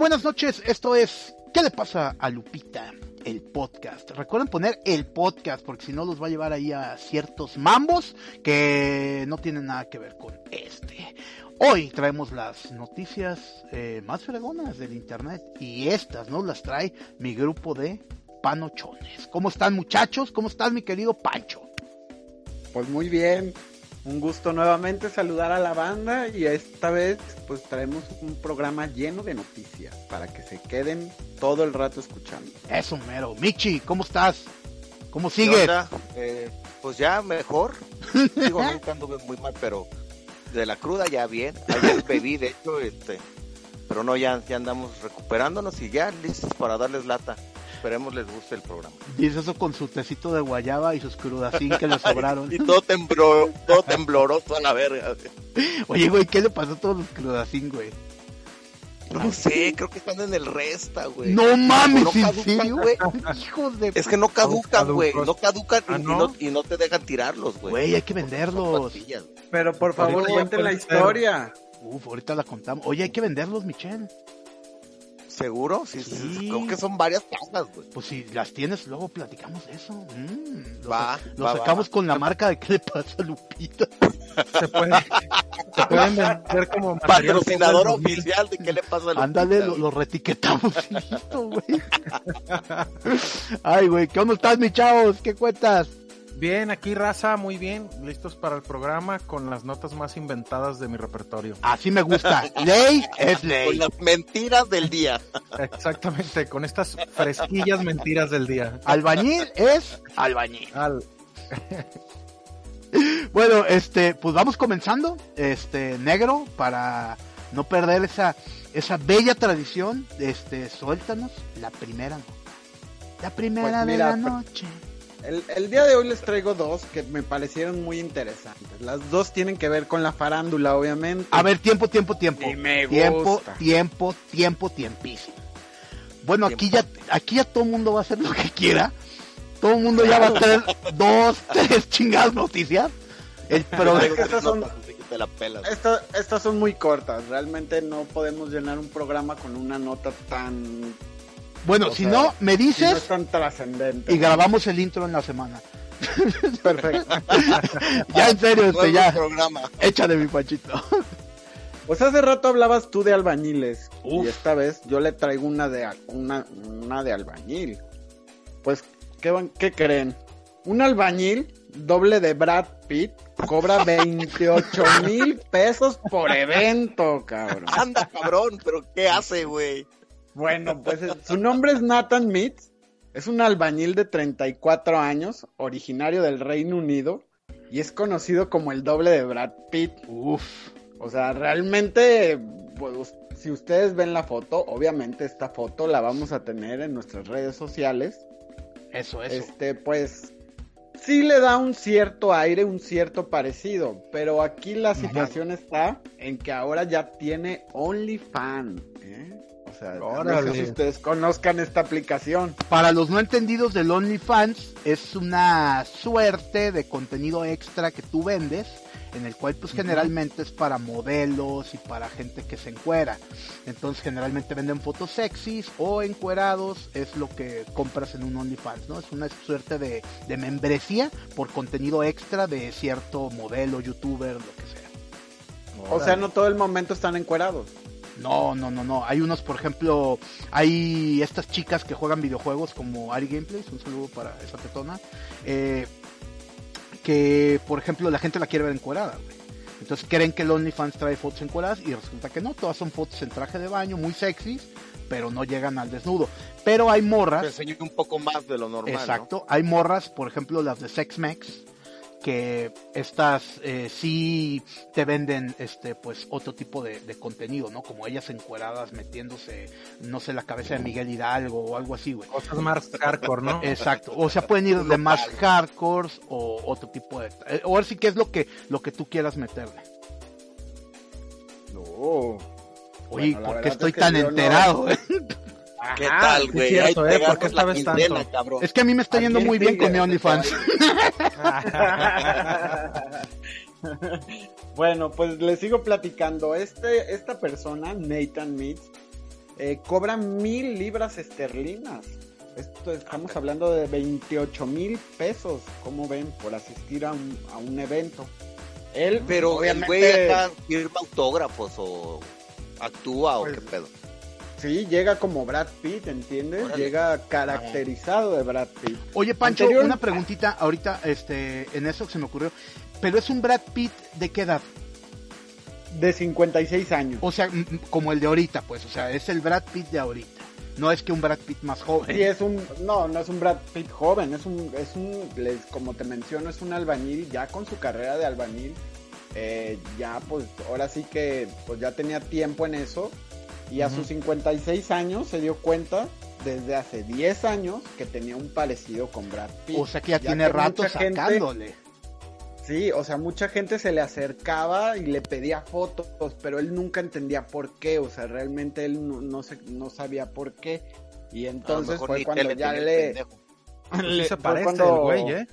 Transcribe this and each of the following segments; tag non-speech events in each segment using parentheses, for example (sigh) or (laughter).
buenas noches. Esto es ¿Qué le pasa a Lupita? El podcast. Recuerden poner el podcast porque si no los va a llevar ahí a ciertos mambos que no tienen nada que ver con este. Hoy traemos las noticias eh, más fregonas del internet y estas nos las trae mi grupo de panochones. ¿Cómo están muchachos? ¿Cómo estás mi querido Pancho? Pues muy bien, un gusto nuevamente saludar a la banda y esta vez pues traemos un programa lleno de noticias para que se queden todo el rato escuchando. Eso mero. Michi, ¿cómo estás? ¿Cómo sigues? Eh, pues ya mejor. Digo, (laughs) nunca anduve muy mal, pero de la cruda ya bien. Ayer bebí, de hecho, este, pero no, ya, ya andamos recuperándonos y ya listos para darles lata. Esperemos les guste el programa. Dice eso con su tecito de guayaba y sus crudacín que le (laughs) sobraron. y todo tembló, todo tembloroso a la verga. Oye, güey, ¿qué le pasó a todos los crudacín, güey? No sé, creo que están en el resta, güey. No mames, no ¿en serio, güey? Hijos de... Es que no caducan, güey. No caducan ¿Ah, y, no? y, no? te dejan tirarlos, güey. Güey, hay que venderlos. Pero por favor, cuenten la historia. Uf, ahorita la contamos. Oye, hay que venderlos, Michelle. ¿Seguro? Sí, sí. Creo que son varias cajas, güey. Pues si las tienes, luego platicamos de eso. Mm, lo va, lo sacamos con la marca de qué le pasa a Lupita. Se, puede, se pueden vender como patrocinador oficial de qué le pasa a Lupita. Ándale, lo, lo, retiquetamos listo, güey. (laughs) Ay, güey, ¿cómo estás, mi chavos? ¿Qué cuentas? Bien, aquí raza, muy bien, listos para el programa con las notas más inventadas de mi repertorio. Así me gusta. (laughs) ley es ley. Con las mentiras del día. Exactamente, con estas fresquillas mentiras del día. Albañil es albañil. (laughs) bueno, este, pues vamos comenzando, este, negro, para no perder esa, esa bella tradición, este, suéltanos la primera, la primera pues de la noche. El, día de hoy les traigo dos que me parecieron muy interesantes. Las dos tienen que ver con la farándula, obviamente. A ver, tiempo, tiempo, tiempo. me tiempo, tiempo, tiempo, tiempísimo. Bueno, aquí ya, aquí ya todo el mundo va a hacer lo que quiera. Todo el mundo ya va a tener dos, (laughs) tres chingadas noticias. El estas, son, estas son muy cortas. Realmente no podemos llenar un programa con una nota tan bueno, si no, me dices. no es tan trascendente. Y grabamos el intro en la semana. (laughs) Perfecto. (laughs) ya en serio, este, ya. Programa. Échale mi panchito. (laughs) Pues hace rato hablabas tú de albañiles. Y esta vez yo le traigo una de, una, una de albañil. Pues, ¿qué, ¿qué creen? Un albañil doble de Brad Pitt cobra 28 mil pesos por evento, cabrón. Anda, cabrón, pero ¿qué hace, güey? Bueno, pues eh, su nombre es Nathan Mitz. Es un albañil de 34 años, originario del Reino Unido, y es conocido como el doble de Brad Pitt. Uf. O sea, realmente, pues, si ustedes ven la foto, obviamente esta foto la vamos a tener en nuestras redes sociales. Eso, eso. Este, pues, sí le da un cierto aire, un cierto parecido, pero aquí la situación está en que ahora ya tiene OnlyFans. No sé si ustedes conozcan esta aplicación. Para los no entendidos del OnlyFans, es una suerte de contenido extra que tú vendes en el cual pues generalmente es para modelos y para gente que se encuera. Entonces generalmente venden fotos sexys o encuerados, es lo que compras en un OnlyFans, ¿no? Es una suerte de, de membresía por contenido extra de cierto modelo, youtuber, lo que sea. O sea, no todo el momento están encuerados. No, no, no, no. Hay unos, por ejemplo, hay estas chicas que juegan videojuegos como Ari Gameplays, un saludo para esa tetona, eh, que, por ejemplo, la gente la quiere ver encuerada, Entonces creen que el OnlyFans trae fotos encueradas y resulta que no, todas son fotos en traje de baño, muy sexys, pero no llegan al desnudo. Pero hay morras. Te un poco más de lo normal. Exacto. Hay morras, por ejemplo, las de SexMex, que estas eh, sí te venden este pues otro tipo de, contenido, ¿no? Como ellas encueradas metiéndose, no sé, la cabeza de Miguel Hidalgo o algo así, güey. Cosas más hardcore, ¿no? Exacto. O sea, pueden ir de más hardcore o otro tipo de... Eh, o ver si qué es lo que, lo que tú quieras meterle. No. Oye, ¿por qué estoy tan enterado? ¿Qué tal, güey? Es, cierto, eh, ¿Por sabes tanto? es que a mí me está yendo muy bien con mi OnlyFans. (laughs) bueno, pues les sigo platicando. Este, esta persona, Nathan Meets, eh, cobran mil libras esterlinas. Esto estamos hablando de 28 mil pesos, como ven, por asistir a un, a un evento. Él, Pero obviamente, el güey acá firma autógrafos o actúa o Pues, qué pedo. Sí, llega como Brad Pitt, ¿entiendes? Órale. Llega caracterizado de Brad Pitt. Oye, Pancho, Anterior- una preguntita ahorita, este, en eso que se me ocurrió. Pero es un Brad Pitt de qué edad? De 56 años. O sea, como el de ahorita, pues. O sea, es el Brad Pitt de ahorita. No es que un Brad Pitt más joven. Sí, es un, no, no es un Brad Pitt joven, es un, es un, les- como te menciono, es un albañil ya con su carrera de albañil, eh, ya pues ahora sí que pues ya tenía tiempo en eso y a sus 56 años se dio cuenta desde hace 10 años que tenía un parecido con Brad Pitt. O sea que ya, tiene rato mucha gente- sacándole. Sí, o sea, mucha gente se le acercaba y le pedía fotos, pero él nunca entendía por qué, o sea, realmente él no, no, se- no sabía por qué. Y entonces fue cuando ya le. Sí le- se parece cuando- el güey, ¿eh?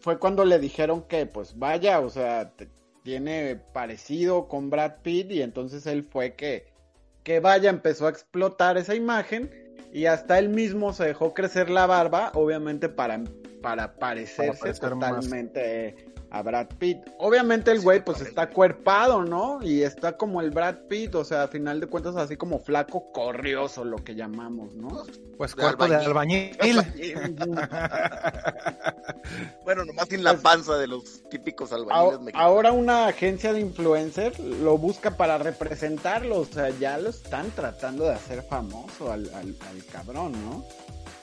fue cuando le dijeron que pues vaya, o sea, te- tiene parecido con Brad Pitt y entonces él fue que que vaya, empezó a explotar esa imagen y hasta él mismo se dejó crecer la barba, obviamente para para parecerse totalmente a Brad Pitt. Obviamente el güey pues está cuerpado, ¿no? Y está como el Brad Pitt, o sea, a final de cuentas así como flaco corrioso, lo que llamamos, ¿no? Pues De cuerpo de albañil. albañil. (laughs) bueno, nomás sin la Pues, panza de los típicos albañiles Ahora, mexicanos. ahora una agencia de influencer lo busca para representarlo, o sea, ya lo están tratando de hacer famoso al, al- al cabrón, ¿no?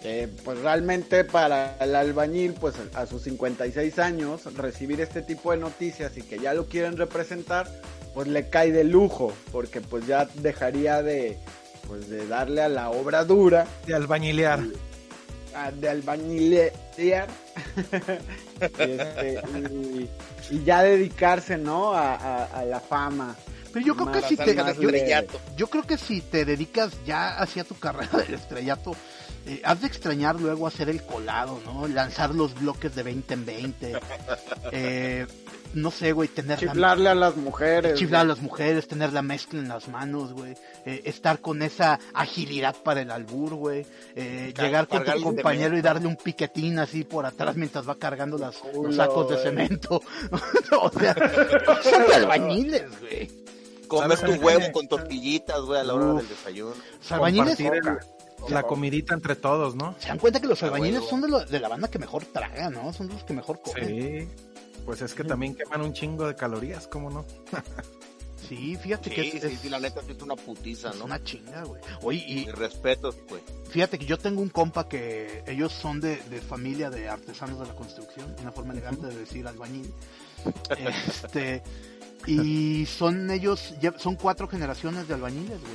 Eh, pues realmente para el albañil, pues a sus 56 años, recibir este tipo de noticias y que ya lo quieren representar, pues le cae de lujo, porque pues ya dejaría de, pues de darle a la obra dura. De albañilear. a- de albañilear. (laughs) Y, este, y- y ya dedicarse no a, a- a la fama. Pero yo creo que si te, yo, yo creo que si te dedicas ya hacia tu carrera (laughs) del estrellato, eh, has de extrañar luego hacer el colado, ¿no? Lanzar los bloques de 20 en 20. Eh, no sé, güey, tener la, chiflarle a las mujeres chiflar a las mujeres, tener la mezcla en las manos, güey. Eh, estar con esa agilidad para el albur, güey. Eh, llegar con tu compañero y darle un piquetín así por atrás mientras va cargando las, los sacos de cemento. (laughs) o sea, son de albañiles, güey. Comer ¿Sabes tu huevo con tortillitas, güey, a la hora Uf. del desayuno. Albañiles, la comidita entre todos, ¿no? se dan cuenta que los albañiles son de, lo- de la banda que mejor tragan, ¿no? Son los que mejor comen. Sí. Pues es que también queman un chingo de calorías, ¿cómo no? (laughs) Sí, fíjate Sí, que es, sí, es- sí, la neta es una putiza, es ¿no? una chinga, güey. Oye, y Mi respeto, güey. fíjate que yo tengo un compa que ellos son de, de familia de artesanos de la construcción, una forma elegante de decir albañil. (laughs) Este, y son ellos, ya- son cuatro generaciones de albañiles, güey.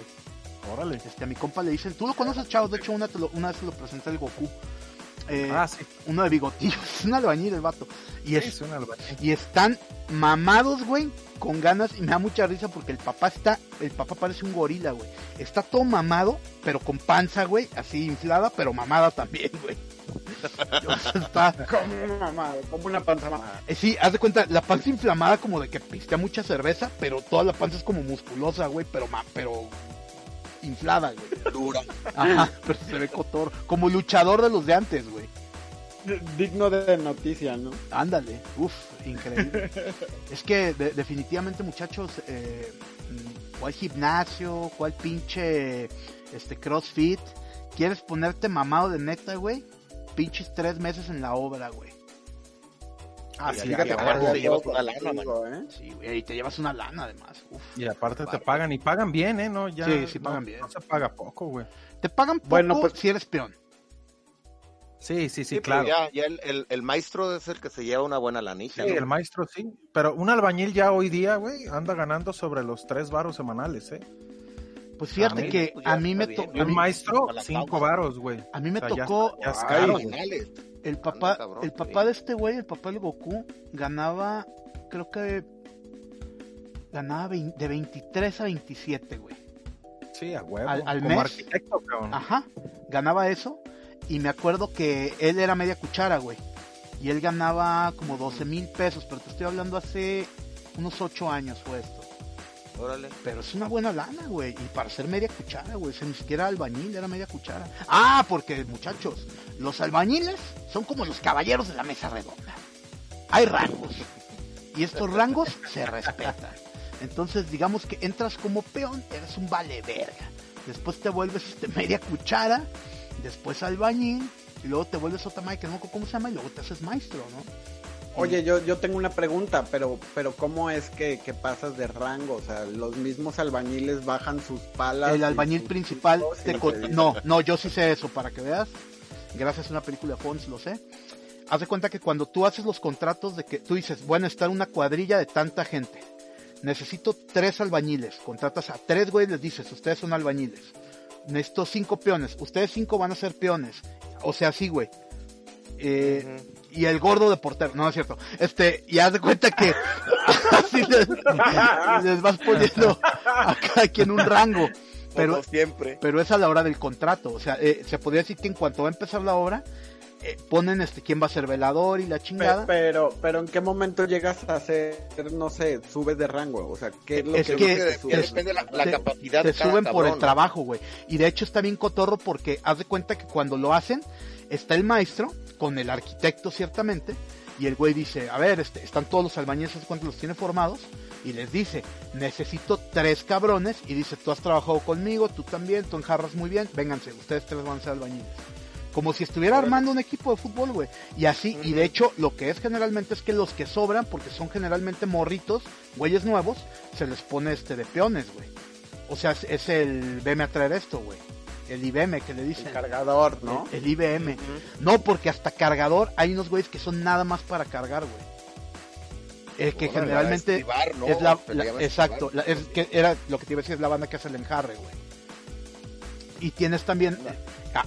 Órale. Este, a mi compa le dicen, tú lo conoces, chavos, de hecho una, te lo- una vez te lo presenté el Goku. Eh, Ah, sí. uno de bigotillos, es (laughs) un albañil el vato. Y Sí, es, es un albañil. y están mamados, güey, con ganas y me da mucha risa porque el papá está, el papá parece un gorila, güey. Está todo mamado, pero con panza, güey, así inflada, pero mamada también, (laughs) güey. Está, como una mamada, como una panza mamada. eh, sí, haz de cuenta, la panza inflamada como de que pistea mucha cerveza, pero toda la panza es como musculosa, güey, pero ma, pero inflada, güey. (laughs) Dura. Ajá, pero se ve cotor, como luchador de los de antes, güey. digno de noticia no Ándale, uff, increíble. es que de- definitivamente muchachos, eh, ¿cuál gimnasio? ¿Cuál pinche este CrossFit? ¿Quieres ponerte mamado de neta, güey? Pinches tres meses en la obra, güey. Ah, Y sí, fíjate, y aparte te llevas una lana, Contigo, ¿eh? Sí, güey, y te llevas una lana además. Uf. y aparte te pagan, y pagan bien, ¿eh? No, ya, Sí, sí no- pagan bien. No se paga poco, güey. Te pagan poco Bueno, pues- si eres peón. Sí, sí, sí, Sí, claro. ya, ya el, el, el maestro es el que se lleva una buena lanita, Sí, ¿no? el maestro sí. Pero un albañil ya hoy día, güey, anda ganando sobre los tres varos semanales, ¿eh? Pues fíjate mí, que pues a mí me tocó, un maestro, cinco varos, güey. a mí me O sea, ya tocó el Anda, papá, cabrón, el papá de este güey, el papá del Goku, ganaba, creo que ganaba de 23 a 27, güey. Sí, a huevo. Al- al Como mes. arquitecto, cabrón. Ajá, ganaba eso. Y me acuerdo que él era media cuchara, güey. Y él ganaba como 12 mil pesos, pero te estoy hablando hace unos 8 años fue esto. Órale. Pero es una buena lana, güey. Y para hacer media cuchara, güey. Sea, ni siquiera albañil, era media cuchara. Ah, porque, muchachos, los albañiles son como los caballeros de la mesa redonda. Hay rangos. Y estos rangos se respetan. Entonces, digamos que entras como peón, eres un vale verga. Después te vuelves este, media cuchara, después albañil, y luego te vuelves otra madre que no cómo se llama, y luego te haces maestro, ¿no? Oye, yo, yo tengo una pregunta, pero, pero ¿cómo es que, que pasas de rango? O sea, los mismos albañiles bajan sus palas. El albañil principal te- no, no, yo sí sé eso para que veas. Gracias a una película de Fons lo sé. Haz de cuenta que cuando tú haces los contratos de que tú dices, bueno, estar una cuadrilla de tanta gente. Necesito tres albañiles. Contratas a tres güeyes, les dices, ustedes son albañiles. Necesito cinco peones. Ustedes cinco van a ser peones. O sea, sí, güey. Eh, y el gordo de portero, no, no es cierto. Este, y haz de cuenta que (laughs) así les, les vas poniendo a cada quien un rango. Pero, Como siempre. pero es a la hora del contrato. O sea, eh, se podría decir que en cuanto va a empezar la obra, eh, ponen este quién va a ser velador y la chingada. Pero, pero ¿en qué momento llegas a hacer, no sé, subes de rango? O sea, ¿qué es lo Es que, que- que subes? depende de la, la te- capacidad te de cada suben por el trabajo, güey. Y de hecho está bien cotorro porque haz de cuenta que cuando lo hacen, está el maestro con el arquitecto ciertamente, y el güey dice, a ver, este, están todos los albañiles, ¿sabes cuántos los tiene formados? Y les dice, necesito tres cabrones, y dice, tú has trabajado conmigo, tú también, tú enjarras muy bien, vénganse, ustedes tres van a ser albañiles. Como si estuviera armando un equipo de fútbol, güey. Y así, y de hecho, lo que es generalmente es que los que sobran, porque son generalmente morritos, güeyes nuevos, se les pone este de peones, güey. O sea, es, es el veme a traer esto, güey. El IBM que le dicen. El cargador, ¿no? El, el IBM. No, porque hasta cargador hay unos güeyes que son nada más para cargar, güey. El que generalmente esquivar, ¿no? es la, la- exacto, la- es que era lo que te iba a decir, es la banda que hace el enjarre, güey. Y tienes también,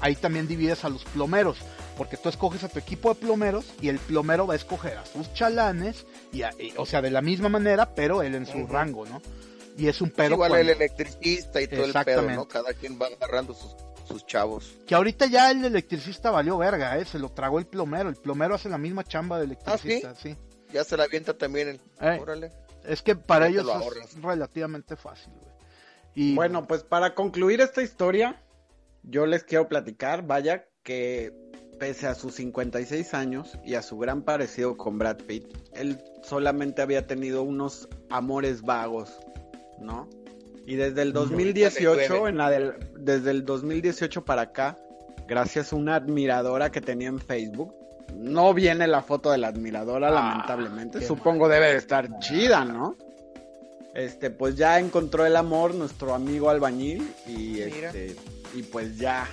ahí también divides a los plomeros, porque tú escoges a tu equipo de plomeros y el plomero va a escoger a sus chalanes, y, a- y- o sea, de la misma manera, pero él en su rango, ¿no? Y es un pedo Igual cuando- el electricista y todo el pedo. ¿no? Cada quien va agarrando sus, sus chavos. que ahorita ya el electricista valió verga, ¿eh? Se lo tragó el plomero, el plomero hace la misma chamba de electricista, sí. Ya se la avienta también el... Eh, Órale. Es que para ellos lo es relativamente fácil, güey. Y Bueno, pues para concluir esta historia, yo les quiero platicar, vaya, que pese a sus 56 años y a su gran parecido con Brad Pitt, él solamente había tenido unos amores vagos, ¿no? Y desde el 2018, en la del, desde el 2018 para acá, gracias a una admiradora que tenía en Facebook, no viene la foto de la admiradora, Ah, lamentablemente. Supongo debe de estar chida, ¿no? Este, pues ya encontró el amor nuestro amigo albañil y Mira. este, y pues ya,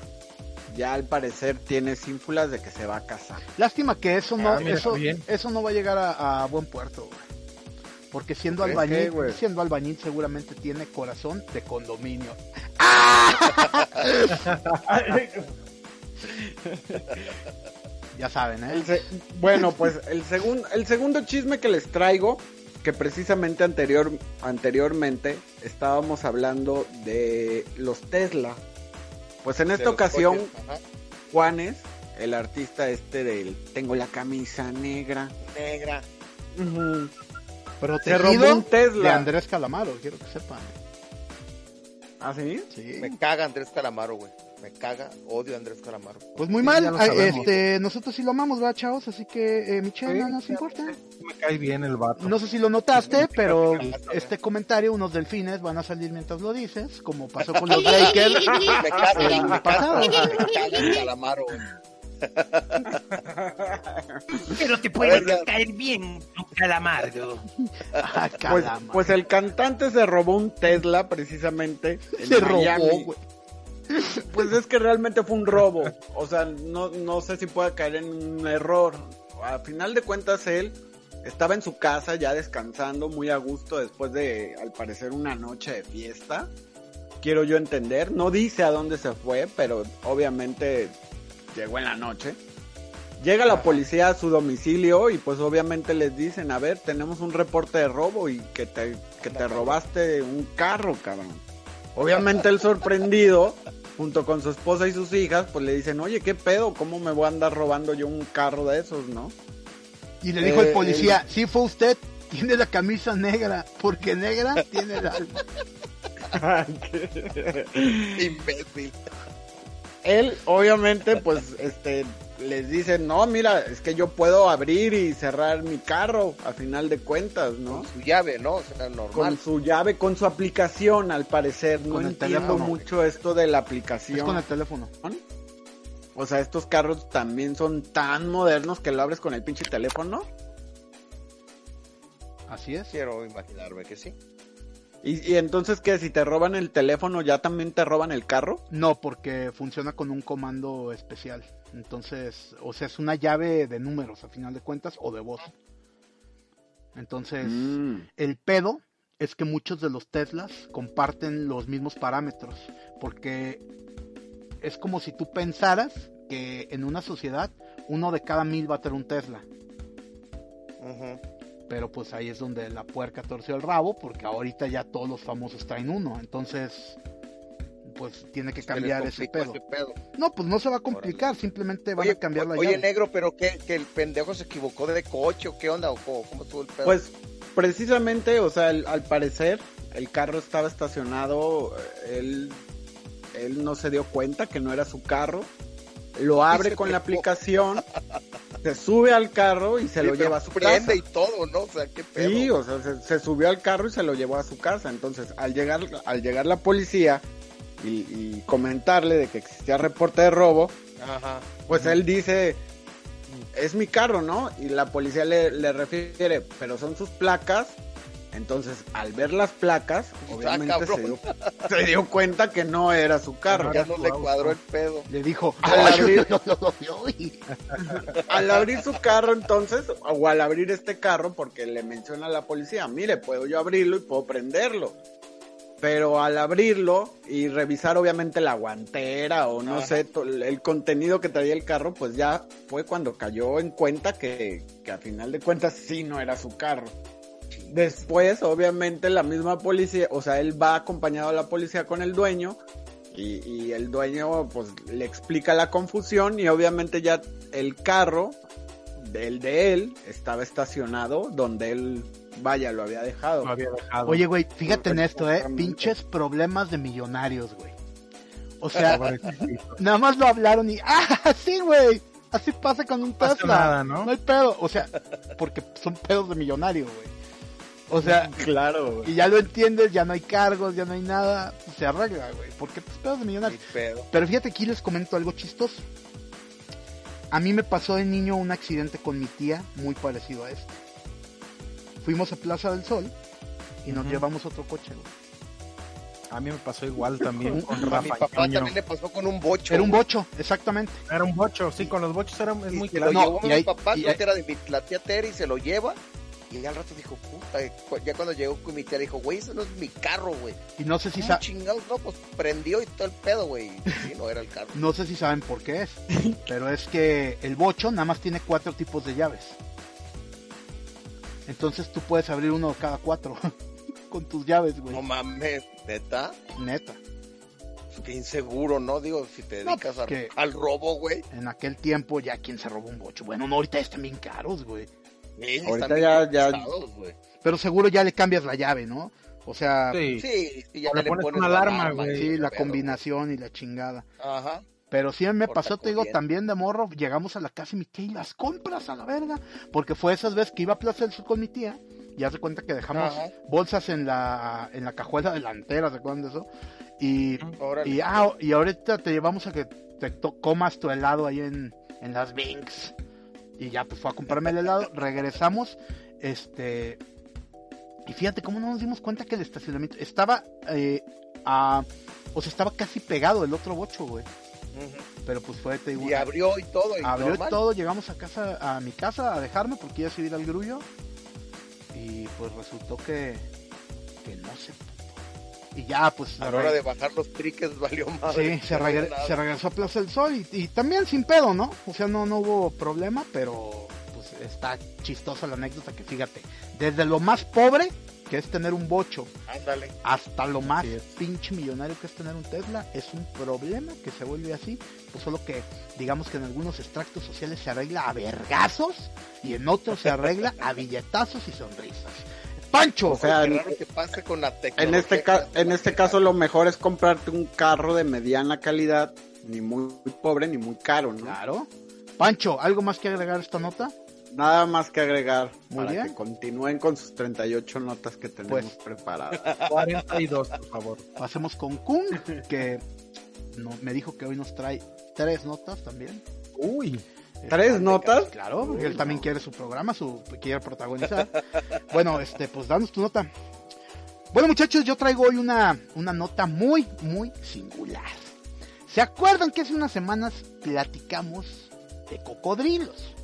ya al parecer tiene sínfulas de que se va a casar. lástima que eso no, Ah, mira, eso, eso no va a llegar a, a buen puerto, güey. Porque siendo ¿Crees albañil, güey? siendo albañil seguramente tiene corazón de condominio. (laughs) Ya saben, ¿eh? Se- bueno, pues el segundo, el segundo chisme que les traigo, que precisamente anterior, anteriormente estábamos hablando de los Tesla. Pues en esta ocasión, coches. Juanes, el artista este del Tengo la camisa negra, Negra. ujú, Protegido robó un Tesla. de Andrés Calamaro, quiero que sepan. ¿Ah, sí? Sí. Me caga Andrés Calamaro, güey. Me caga, odio a Andrés Calamaro. Pues muy Sí, mal, este, nosotros sí lo amamos, ¿verdad, chavos? Así que, eh, Michelle, Sí, no nos importa. Me cae bien el vato. No sé si lo notaste, pero este comentario, unos delfines van a salir mientras lo dices, como pasó con los (laughs) Lakers. Me caga, me caga, me caga el Calamaro, güey. Pero te puede ver, caer bien un calamardo. Ah, Pues, pues el cantante se robó un Tesla precisamente. en (laughs) se robó, Miami. Pues es que realmente fue un robo. O sea, no, no sé si pueda caer en un error. A final de cuentas, él estaba en su casa ya descansando muy a gusto después de, al parecer, una noche de fiesta. Quiero yo entender. No dice a dónde se fue, pero obviamente llegó en la noche. Llega la policía a su domicilio y pues obviamente les dicen, a ver, tenemos un reporte de robo y que te, que te robaste un carro, cabrón. Obviamente el sorprendido, junto con su esposa y sus hijas, pues le dicen, oye, ¿qué pedo? ¿Cómo me voy a andar robando yo un carro de esos, no? Y le dijo Eh, el policía, sí fue usted, tiene la camisa negra, porque negra tiene el alma. (laughs) (laughs) Imbécil. Él, obviamente, pues, este, les dice, no, mira, es que yo puedo abrir y cerrar mi carro, a final de cuentas, ¿no? Con su llave, ¿no? O sea, normal. Con su llave, con su aplicación, al parecer. No Con el entiendo teléfono. mucho esto de la Es aplicación. con el teléfono. O sea, estos carros también son tan modernos que lo abres con el pinche teléfono. Así es. Quiero imaginarme que sí. Y, y entonces, ¿qué? Si te roban el teléfono, ¿ya también te roban el carro? No, porque funciona con un comando especial. Entonces, o sea, es una llave de números a final de cuentas o de voz. Entonces, Mm. el pedo es que muchos de los Teslas comparten los mismos parámetros. Porque es como si tú pensaras que en una sociedad uno de cada mil va a tener un Tesla. Pero pues ahí es donde la puerca torció el rabo, porque ahorita ya todos los famosos traen uno. Entonces, pues tiene que cambiar ese pedo. pedo. No, pues no se va a complicar, simplemente van Oye, a cambiar la oye, llave. negro, pero que, que el pendejo se equivocó de coche o qué onda o cómo, cómo estuvo el pedo. Pues precisamente, o sea, el- al parecer el carro estaba estacionado, él, él no se dio cuenta que no era su carro, lo abre con la aplicación, (laughs) se sube al carro y se Sí, lo lleva a su casa. y todo, ¿no? O sea, qué pedo. Sí, o sea, se, se subió al carro y se lo llevó a su casa. Entonces, al llegar, al llegar la policía y, y comentarle de que existía reporte de robo, Ajá. pues él dice, es mi carro, ¿no? Y la policía le, le refiere, pero son sus placas. Entonces, al ver las placas, obviamente Ah, cabrón. se, dio, se dio cuenta que no era su carro. Ya no le cuadró el pedo. Le dijo, (laughs) Al "Ay, abrir- no, no, no, no, y- Al abrir su carro, entonces, o al abrir este carro, porque le menciona a la policía, mire, puedo yo abrirlo y puedo prenderlo. Pero al abrirlo y revisar obviamente la guantera o no Ajá. sé, el contenido que traía el carro, pues ya fue cuando cayó en cuenta que, que a final de cuentas sí no era su carro. Después, obviamente, la misma policía, o sea, él va acompañado a la policía con el dueño y, y el dueño pues le explica la confusión y obviamente ya el carro del de él estaba estacionado donde él, vaya, lo había dejado. Lo había dejado. Oye, güey, fíjate en esto, eh. Pinches problemas de millonarios, güey. O sea, (laughs) nada más lo hablaron y, (laughs) ah, sí, güey. Así pasa con un Tesla. nada, ¿no? No hay pedo. O sea, porque son pedos de millonario, güey. O sea, (laughs) claro, güey. y ya lo entiendes, ya no hay cargos, ya no hay nada. se arregla, güey. Porque pues pedos de millonario. Qué pedo. Pero fíjate, aquí les comento algo chistoso. A mí me pasó de niño un accidente con mi tía muy parecido a este. Fuimos a Plaza del Sol y nos llevamos otro coche, güey. A mí me pasó igual también con A mi Rafa papá también le pasó con un bocho. Era un bocho, exactamente. Era un bocho, sí, con los bochos era, es Y muy se claro. lo No, llevó y mi ahí- papá, y ahí- era de mi, la tía Terry, se lo lleva. Y al rato dijo, puta, eh, ya cuando llegó con mi tía dijo, güey, ese no es mi carro, güey. Y no sé si ¿Cómo sa- chingados? No, pues prendió y todo el pedo, güey. Sí, no era el carro. (laughs) no sé si saben por qué es, (laughs) pero es que el bocho nada más tiene cuatro tipos de llaves. Entonces tú puedes abrir uno de cada cuatro (laughs) con tus llaves, güey. No mames, neta. Neta. Qué inseguro, ¿no? Digo, si te dedicas pues a- al robo, güey. En aquel tiempo ya quien se robó un bocho. Bueno, no, ahorita están bien caros, güey. Sí, Ahorita están ya- ya-. Pero seguro ya le cambias la llave, ¿no? O sea, sí, Sí. Sí, sí, ya le le pones pones una la alarma, güey. y la pedo, combinación y la chingada. Ajá. Pero sí me pasó, te digo, también de morro, llegamos a la casa y mi tía y las compras a la verga. Porque fue esas veces que iba a Plaza del Sur con mi tía. Ya se cuenta que dejamos Ajá. bolsas en la, en la cajuela delantera, ¿se acuerdan de eso? Y, y, ah, y ahorita te llevamos a que te to- comas tu helado ahí en, en las Binks. Y ya pues fue a comprarme el helado, regresamos, este... Y fíjate cómo no nos dimos cuenta que el estacionamiento estaba eh, a... O sea, estaba casi pegado el otro bocho, güey. Pero pues fue, te digo, Y abrió y todo. Y abrió normal. todo, llegamos a casa, a mi casa a dejarme porque iba a subir al grullo. Y pues resultó que, que no se. Y ya pues A la hora de bajar los triques (laughs) valió más. sí, se, regre- se regresó a Plaza del Sol y, y también sin pedo, ¿no? O sea, no, no hubo problema, pero pues está chistosa la anécdota que fíjate, desde lo más pobre, que es tener un bocho, Ándale. hasta lo más pinche millonario que es tener un Tesla, es un problema que se vuelve así, pues solo que digamos que en algunos extractos sociales se arregla a vergazos y en otros se arregla a billetazos y sonrisas. Pancho. O sea, Qué en, raro que pase con la en tecnología. este ca- en este caso lo mejor es comprarte un carro de mediana calidad, ni muy pobre ni muy caro, ¿no? Claro. Pancho, ¿algo más que agregar a esta nota? Nada más que agregar Muy para bien. que continúen con sus 38 notas que tenemos Pues. preparadas. (laughs) 42, por favor. Pasemos con Kung, que no, me dijo que hoy nos trae tres notas también. Uy, ¿Tres notas? Claro, porque él también quiere su programa, su quiere protagonizar. (laughs) bueno, este, pues danos tu nota. Bueno, muchachos, yo traigo hoy una, una nota muy, muy singular. ¿Se acuerdan que hace unas semanas platicamos de cocodrilos?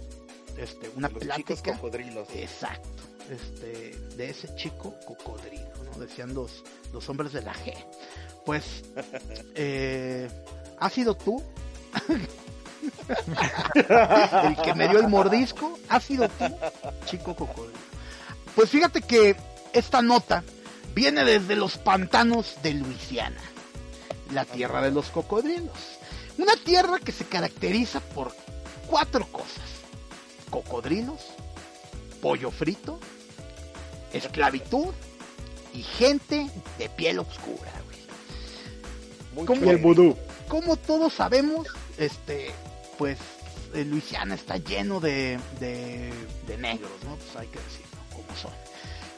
Este, una Los chicos plática. cocodrilos. Exacto. Este, de ese chico cocodrilo, ¿no? Decían los, los hombres de la G. Pues, (laughs) eh, ¿has sido tú? (laughs) (laughs) el que me dio el mordisco, ¿has sido tú, chico cocodrilo? Pues fíjate que esta nota viene desde los pantanos de Luisiana, la tierra de los cocodrilos. Una tierra que se caracteriza por cuatro cosas cocodrilos, pollo frito, esclavitud y gente de piel oscura, güey. Y el vudú. Como todos sabemos, este, pues eh, Luisiana está lleno de, de, de negros, ¿no? Pues hay que decirlo como son.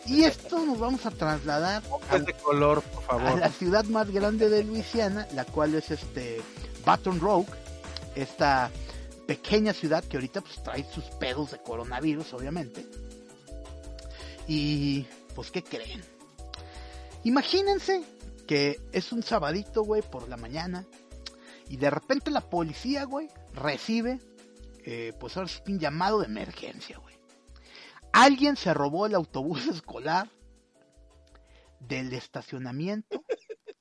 Y esto nos vamos a trasladar a, de color, por a favor. la ciudad más grande de Luisiana, la cual es este Baton Rouge, esta pequeña ciudad que ahorita pues trae sus pedos de coronavirus, obviamente. Y pues ¿qué creen? Imagínense que es un sabadito, güey, por la mañana y de repente la policía, güey, recibe eh, pues ahora sí un llamado de emergencia, güey. Alguien se robó el autobús (laughs) escolar del estacionamiento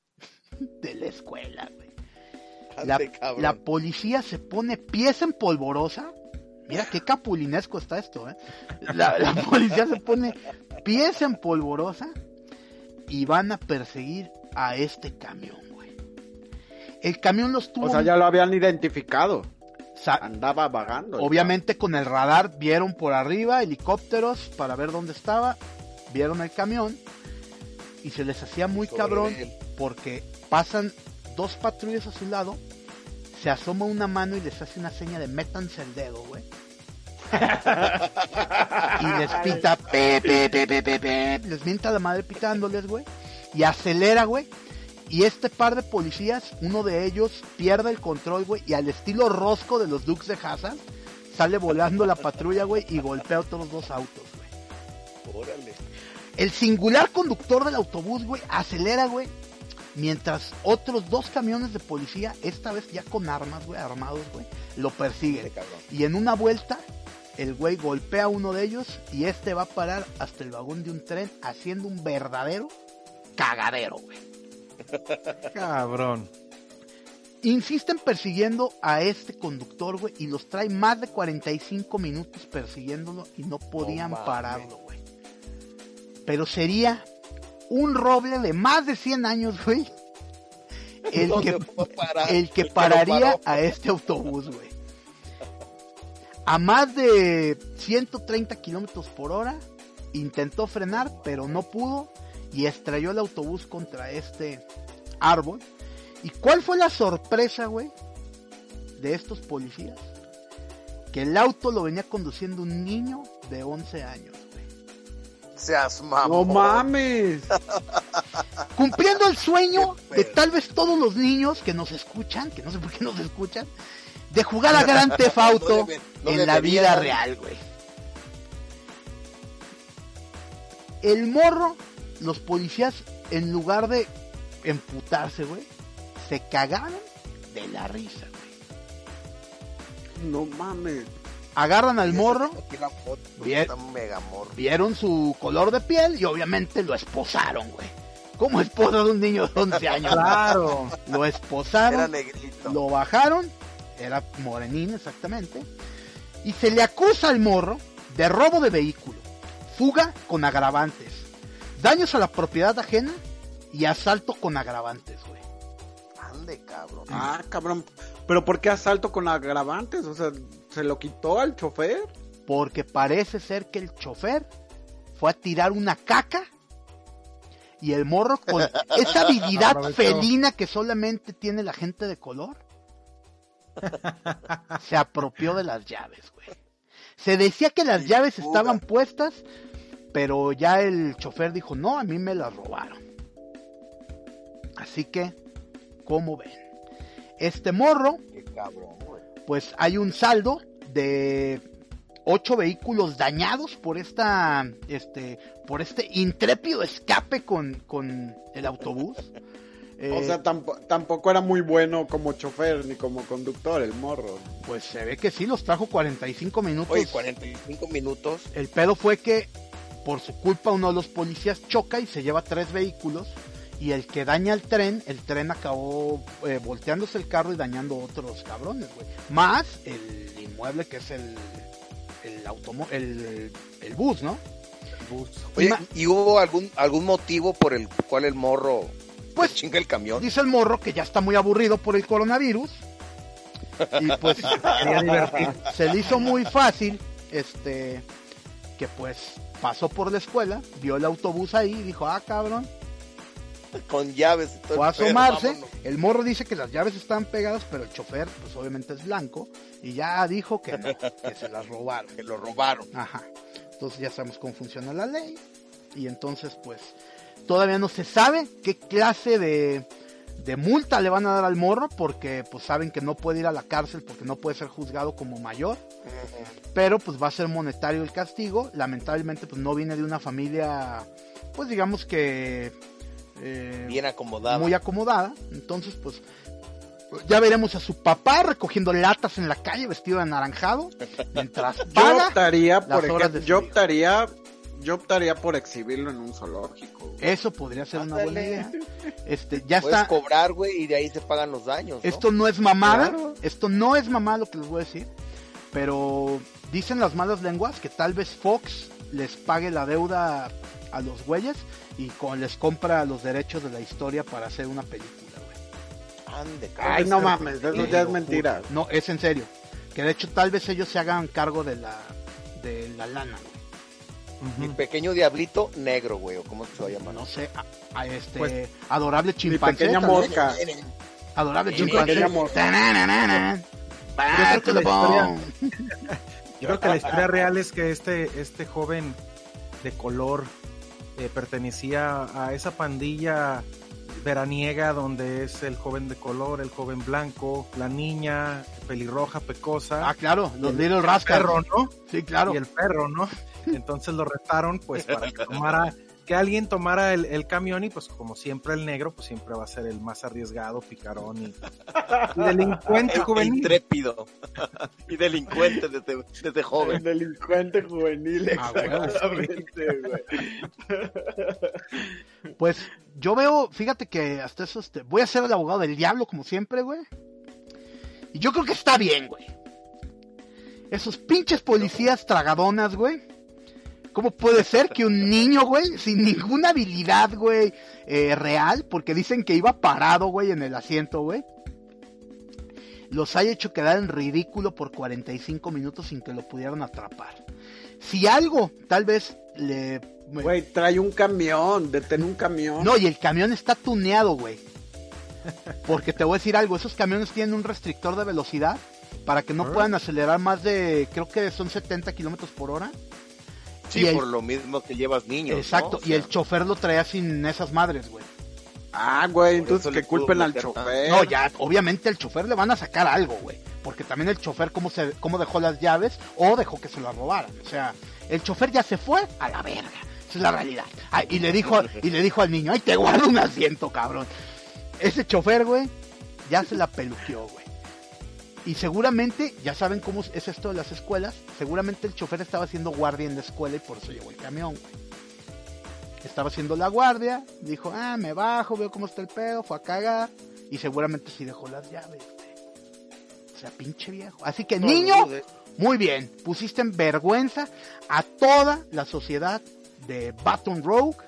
(laughs) de la escuela, güey. La, la policía se pone pies en polvorosa. Mira qué capulinesco está esto, ¿eh? La, la (laughs) policía se pone pies en polvorosa y van a perseguir a este camión, güey. El camión los tuvo. O sea, ya lo habían identificado. Andaba vagando. Obviamente con el radar vieron por arriba helicópteros para ver dónde estaba, vieron el camión y se les hacía muy Sobre cabrón él. porque pasan dos patrullas a su lado, se asoma una mano y les hace una seña de métanse el dedo, güey. (laughs) y les pita, pe, pe, pe, les mienta la madre pitándoles, güey. Y acelera, güey. Y este par de policías, uno de ellos pierde el control, güey, y al estilo rosco de los Dukes de Hazzard, sale volando la patrulla, güey, y golpea otros dos autos, güey. Órale. El singular conductor del autobús, güey, acelera, güey, mientras otros dos camiones de policía, esta vez ya con armas, güey, armados, güey, lo persiguen. Y en una vuelta, el güey golpea a uno de ellos y este va a parar hasta el vagón de un tren haciendo un verdadero cagadero, güey. Cabrón. Insisten persiguiendo a este conductor, güey, y los trae más de 45 minutos persiguiéndolo y no podían pararlo, güey. Pero sería un roble de más de 100 años, güey. El ¿Dónde que, el que El pararía a este autobús, güey. A más de 130 kilómetros por hora, intentó frenar, pero no pudo y estrelló el autobús contra este árbol. ¿Y cuál fue la sorpresa, güey, de estos policías? Que el auto lo venía conduciendo un niño de 11 años, güey. Seas No mamón. mames. (laughs) Cumpliendo el sueño de tal vez todos los niños que nos escuchan, que no sé por qué nos escuchan, de jugar a Gran (laughs) Theft Auto No no en la vida real, güey. El morro, los policías, en lugar de emputarse, güey, se cagaron de la risa, güey. No mames. Agarran al morro, Aquí la foto. Está mega morro. vieron su color de piel y obviamente lo esposaron, güey. ¿Cómo esposa de un niño de 11 años? (laughs) Claro. Lo esposaron. Era negrito. Lo bajaron, era morenín exactamente, y se le acusa al morro de robo de vehículo, fuga con agravantes, daños a la propiedad ajena y asalto con agravantes, güey. Ande, cabrón. Ah, cabrón. Pero ¿por qué asalto con agravantes? O sea, ¿se lo quitó al chofer? Porque parece ser que el chofer fue a tirar una caca y el morro con (laughs) esa habilidad Aprovechó. felina que solamente tiene la gente de color (laughs) se apropió de las llaves, güey. Se decía que las llaves estaban puestas, pero ya el chofer dijo, no, a mí me las robaron. Así que, ¿cómo ven? Este morro Qué cabrón, pues hay un saldo de ocho vehículos dañados por esta este por este intrépido escape con, con el autobús Eh, (laughs) O sea, tampo- tampoco era muy bueno como chofer ni como conductor el morro. pues se ve que sí los trajo 45 minutos Oye, 45 minutos. el pedo fue que por su culpa uno de los policías choca y se lleva tres vehículos y el que daña el tren, el tren acabó eh, volteándose el carro y dañando otros cabrones, güey. Más el inmueble que es el el automo el, el bus, ¿no? Oye, Ma- ¿y hubo algún algún motivo por el cual el morro Pues, pues chinga el camión? Dice el morro que ya está muy aburrido por el coronavirus. Y pues (laughs) Quería divertir. se le hizo muy fácil, este, que pues pasó por la escuela, vio el autobús ahí y dijo, ah, cabrón, Con llaves todo fue a asomarse. vámonos. El morro dice que las llaves están pegadas, pero el chofer, pues obviamente es blanco, y ya dijo que no, que se las robaron. (laughs) Que lo robaron. Ajá. Entonces ya sabemos cómo funciona la ley. Y entonces, pues, todavía no se sabe qué clase de, de multa le van a dar al morro, porque pues saben que no puede ir a la cárcel porque no puede ser juzgado como mayor. Pero pues va a ser monetario el castigo. Lamentablemente, pues no viene de una familia, pues digamos que... eh, Bien acomodado. muy acomodada. Entonces, pues ya veremos a su papá recogiendo latas en la calle vestido de anaranjado mientras Yo optaría por ejemplo, yo optaría, yo optaría por exhibirlo en un zoológico. güey. Eso podría ser una buena idea. (laughs) Este, ya Puedes está. cobrar, güey, y de ahí se pagan los daños. ¿no? Esto no es mamada. Claro. Esto no es mamada lo que les voy a decir. Pero dicen las malas lenguas que tal vez Fox les pague la deuda a los güeyes y con, les compra los derechos de la historia para hacer una película, güey. Ande. Ay, no mames, eso ya es mentira. No, es en serio. Que de hecho tal vez ellos se hagan cargo de la de la lana, güey. Mi Ujú. pequeño diablito negro, güey, o cómo se va a llamar. No sé, a, a este Pues, adorable Mi chimpancé. pequeña tal vez. mosca. Adorable Mi chimpancé. pequeña. Back creo que la historia-. (laughs) Yo creo que la historia real es que este, este joven de color eh, pertenecía a esa pandilla veraniega donde es el joven de color, el joven blanco, la niña pelirroja, pecosa, Ah, claro, los El Little Rascals. perro, ¿no? Sí, claro. Y el perro, ¿no? Entonces lo retaron pues (laughs) para que tomara, que alguien tomara el, el camión y pues como siempre el negro pues siempre va a ser el más arriesgado, picarón y, y delincuente (laughs) juvenil. intrépido. (laughs) y delincuente desde, desde El joven. delincuente juvenil, Ah, bueno, exactamente, güey. Pues yo veo, fíjate que hasta eso, este, voy a ser el abogado del diablo como siempre, güey. Y yo creo que está bien, güey. Esos pinches policías tragadonas, güey. ¿Cómo puede ser que un niño, güey, sin ninguna habilidad, güey, eh, real, porque dicen que iba parado, güey, en el asiento, güey, los haya hecho quedar en ridículo por 45 minutos sin que lo pudieran atrapar? Si algo, tal vez le... Güey, trae un camión, detén un camión. No, y el camión está tuneado, güey. Porque te voy a decir algo, esos camiones tienen un restrictor de velocidad para que no puedan acelerar más de, creo que son 70 kilómetros por hora. Sí, Y el- por lo mismo que llevas niños. Exacto, ¿no? O y el chofer lo traía sin esas madres, güey. Ah, güey, entonces que culpen al chofer. No, ya, obviamente el chofer le van a sacar algo, güey. Porque también el chofer cómo, se, cómo dejó las llaves o dejó que se las robaran. O sea, el chofer ya se fue a la verga. Esa es la realidad. Ah, y, le dijo, y le dijo al niño, ay, te guardo un asiento, cabrón. Ese chofer, güey, ya se la peluqueó, güey. Y seguramente, ya saben cómo es esto de las escuelas, seguramente el chofer estaba haciendo guardia en la escuela y por eso llegó el camión, güey. Estaba haciendo la guardia, dijo, ah, me bajo, veo cómo está el pedo, fue a cagar, y seguramente sí dejó las llaves, güey. O sea, pinche viejo. Así que, no niño, muy bien, pusiste en vergüenza a toda la sociedad de Baton Rogue,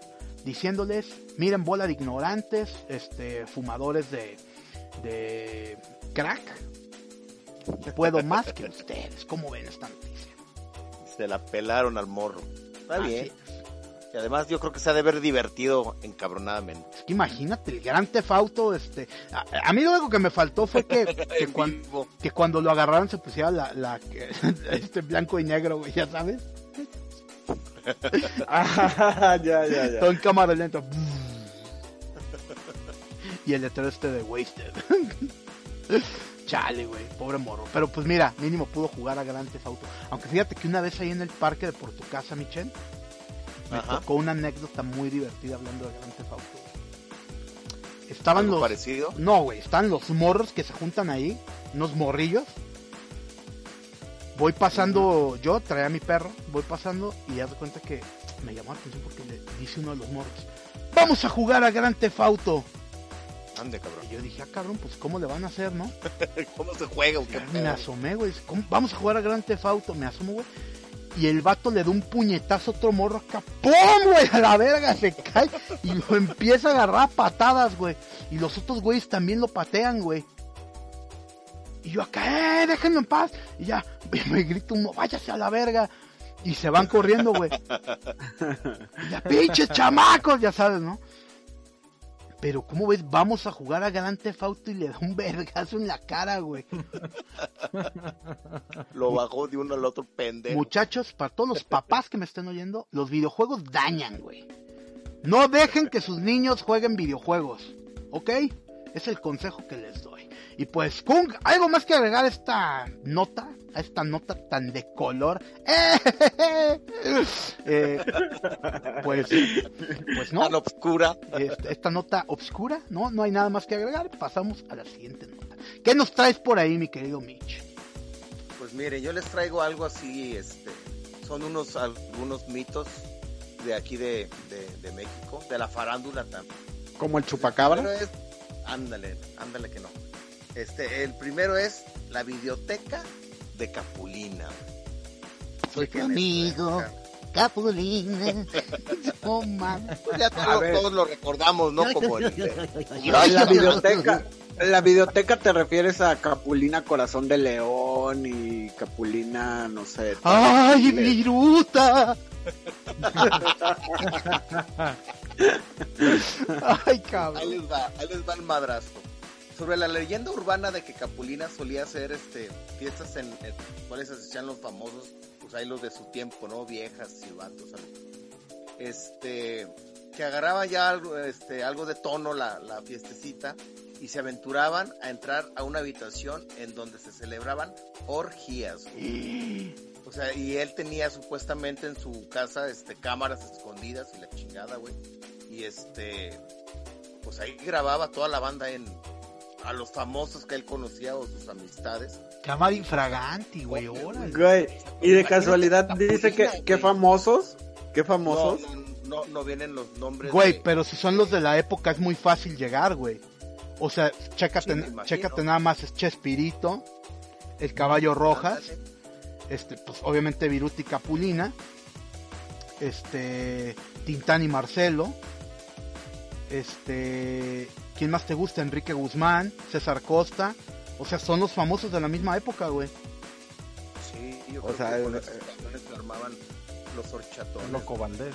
diciéndoles, miren bola de ignorantes, este, fumadores de, de crack. Puedo más que ustedes. ¿Cómo ven esta noticia? Se la pelaron al morro. Está Así bien. es. Y además yo creo que se ha de ver divertido encabronadamente. Es que imagínate, el gran tefauto, este... A, a mí lo único que me faltó fue que, (laughs) que cuando lo agarraron se pusiera la, la (laughs) este blanco y negro, güey, ya sabes. (laughs) Ah, ya, ya, ya. Todo en cámara lenta. Y el letrero este de Wasted. Chale, güey, pobre morro. Pero pues mira, mínimo pudo jugar a Grand Theft Auto. Aunque fíjate que una vez ahí en el parque de por tu casa, Michelle, me Ajá. tocó una anécdota muy divertida hablando de Grand Theft Auto. Estaban Algo los... parecido. No, güey, están los morros que se juntan ahí, unos morrillos. Voy pasando, yo traía a mi perro, voy pasando y ya de cuenta que me llamó la atención porque le dice uno de los morros, vamos a jugar a Gran Theft Auto. Ande, cabrón. Y yo dije, ah, cabrón, pues ¿cómo le van a hacer, no? (laughs) ¿Cómo se juega? o qué Me pedo? asomé, güey, vamos a jugar a Gran Theft Auto, me asomo, güey. Y el vato le da un puñetazo a otro morro acá, ¡pum, güey! A la verga se cae y lo empieza a agarrar a patadas, güey. Y los otros güeyes también lo patean, güey. Y yo acá, ¡eh! Déjenlo en paz. Y ya, me grita uno, váyase a la verga. Y se van corriendo, güey. (laughs) Y ya, pinches chamacos, ya sabes, ¿no? Pero, ¿cómo ves? Vamos a jugar a Gran Theft Auto y le da un (laughs) vergazo en la cara, güey. (laughs) Lo bajó de uno al otro pendejo. Muchachos, para todos los papás que me estén oyendo, los videojuegos dañan, güey. No dejen que sus niños jueguen videojuegos, ¿ok? Es el consejo que les doy. Y pues, Kung, ¿algo más que agregar a esta nota? A esta nota tan de color. (laughs) Eh, pues, pues no. Tan obscura. Esta, esta nota obscura, ¿no? No hay nada más que agregar. Pasamos a la siguiente nota. ¿Qué nos traes por ahí, mi querido Mitch? Pues mire, yo les traigo algo así, este, son unos algunos mitos de aquí de, de, de México, de la farándula también. Como el Pero chupacabra. es, ándale, ándale que no. Este, el primero es la videoteca de Capulina. Soy tu amigo, Capulina. (laughs) Oh, man. Pues ya todos, lo recordamos, ¿no? Como el No, la biblioteca. La biblioteca te refieres a Capulina Corazón de León y Capulina, no sé. ¡Ay, viruta! (laughs) ¡Ay, Ahí cabrón! les va, ahí les va el madrazo. Sobre la leyenda urbana de que Capulina solía hacer este fiestas en, en cuales asistían los famosos, pues los de su tiempo, ¿no? Viejas, silbatos, algo. este, que agarraba ya algo, este, algo de tono la, fiestecita y se aventuraban a entrar a una habitación en donde se celebraban orgías. O sea, y él tenía supuestamente en su casa este cámaras escondidas y la chingada, güey. Y este pues ahí grababa toda la banda en a los famosos que él conocía o sus amistades. Cámara infraganti, güey, órale. Güey, y de casualidad dice que, qué famosos, qué famosos. no, no, no vienen los nombres. Güey, de- pero si son los de la época es muy fácil llegar, güey. O sea, chécate, Sí, chécate nada más, es Chespirito, el caballo rojas, este, pues obviamente Viruti Capulina, este, Tintán y Marcelo, este, ¿quién más te gusta? Enrique Guzmán, César Costa, o sea, son los famosos de la misma época, güey. Sí, yo O creo sea, que con el- esos cabrones se armaban los horchatones. Loco Valdés.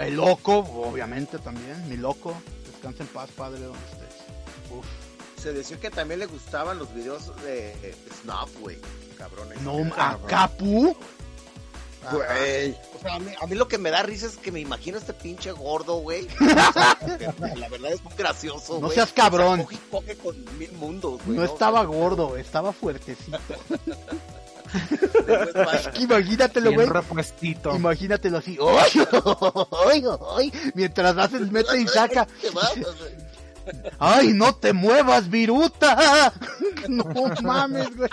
El loco, obviamente también, mi loco, descansa en paz, padre, donde estés. Uf. Se decía que también le gustaban los videos de Snuff, güey. Cabrones. No, a Capu. Güey. O sea, a mí, a mí lo que me da risa es que me imagino a este pinche gordo, güey. (laughs) O sea, que la verdad es muy gracioso, No seas cabrón. O sea, coge y coge con mil mundos, güey. No estaba sea, gordo, estaba fuertecito. (laughs) imagínatelo, Bien güey. repuestito. Imagínatelo así. ¡Ay, ay, ay! Mientras haces mete y saca. (laughs) ¡Ay, no te muevas, viruta! No mames, güey.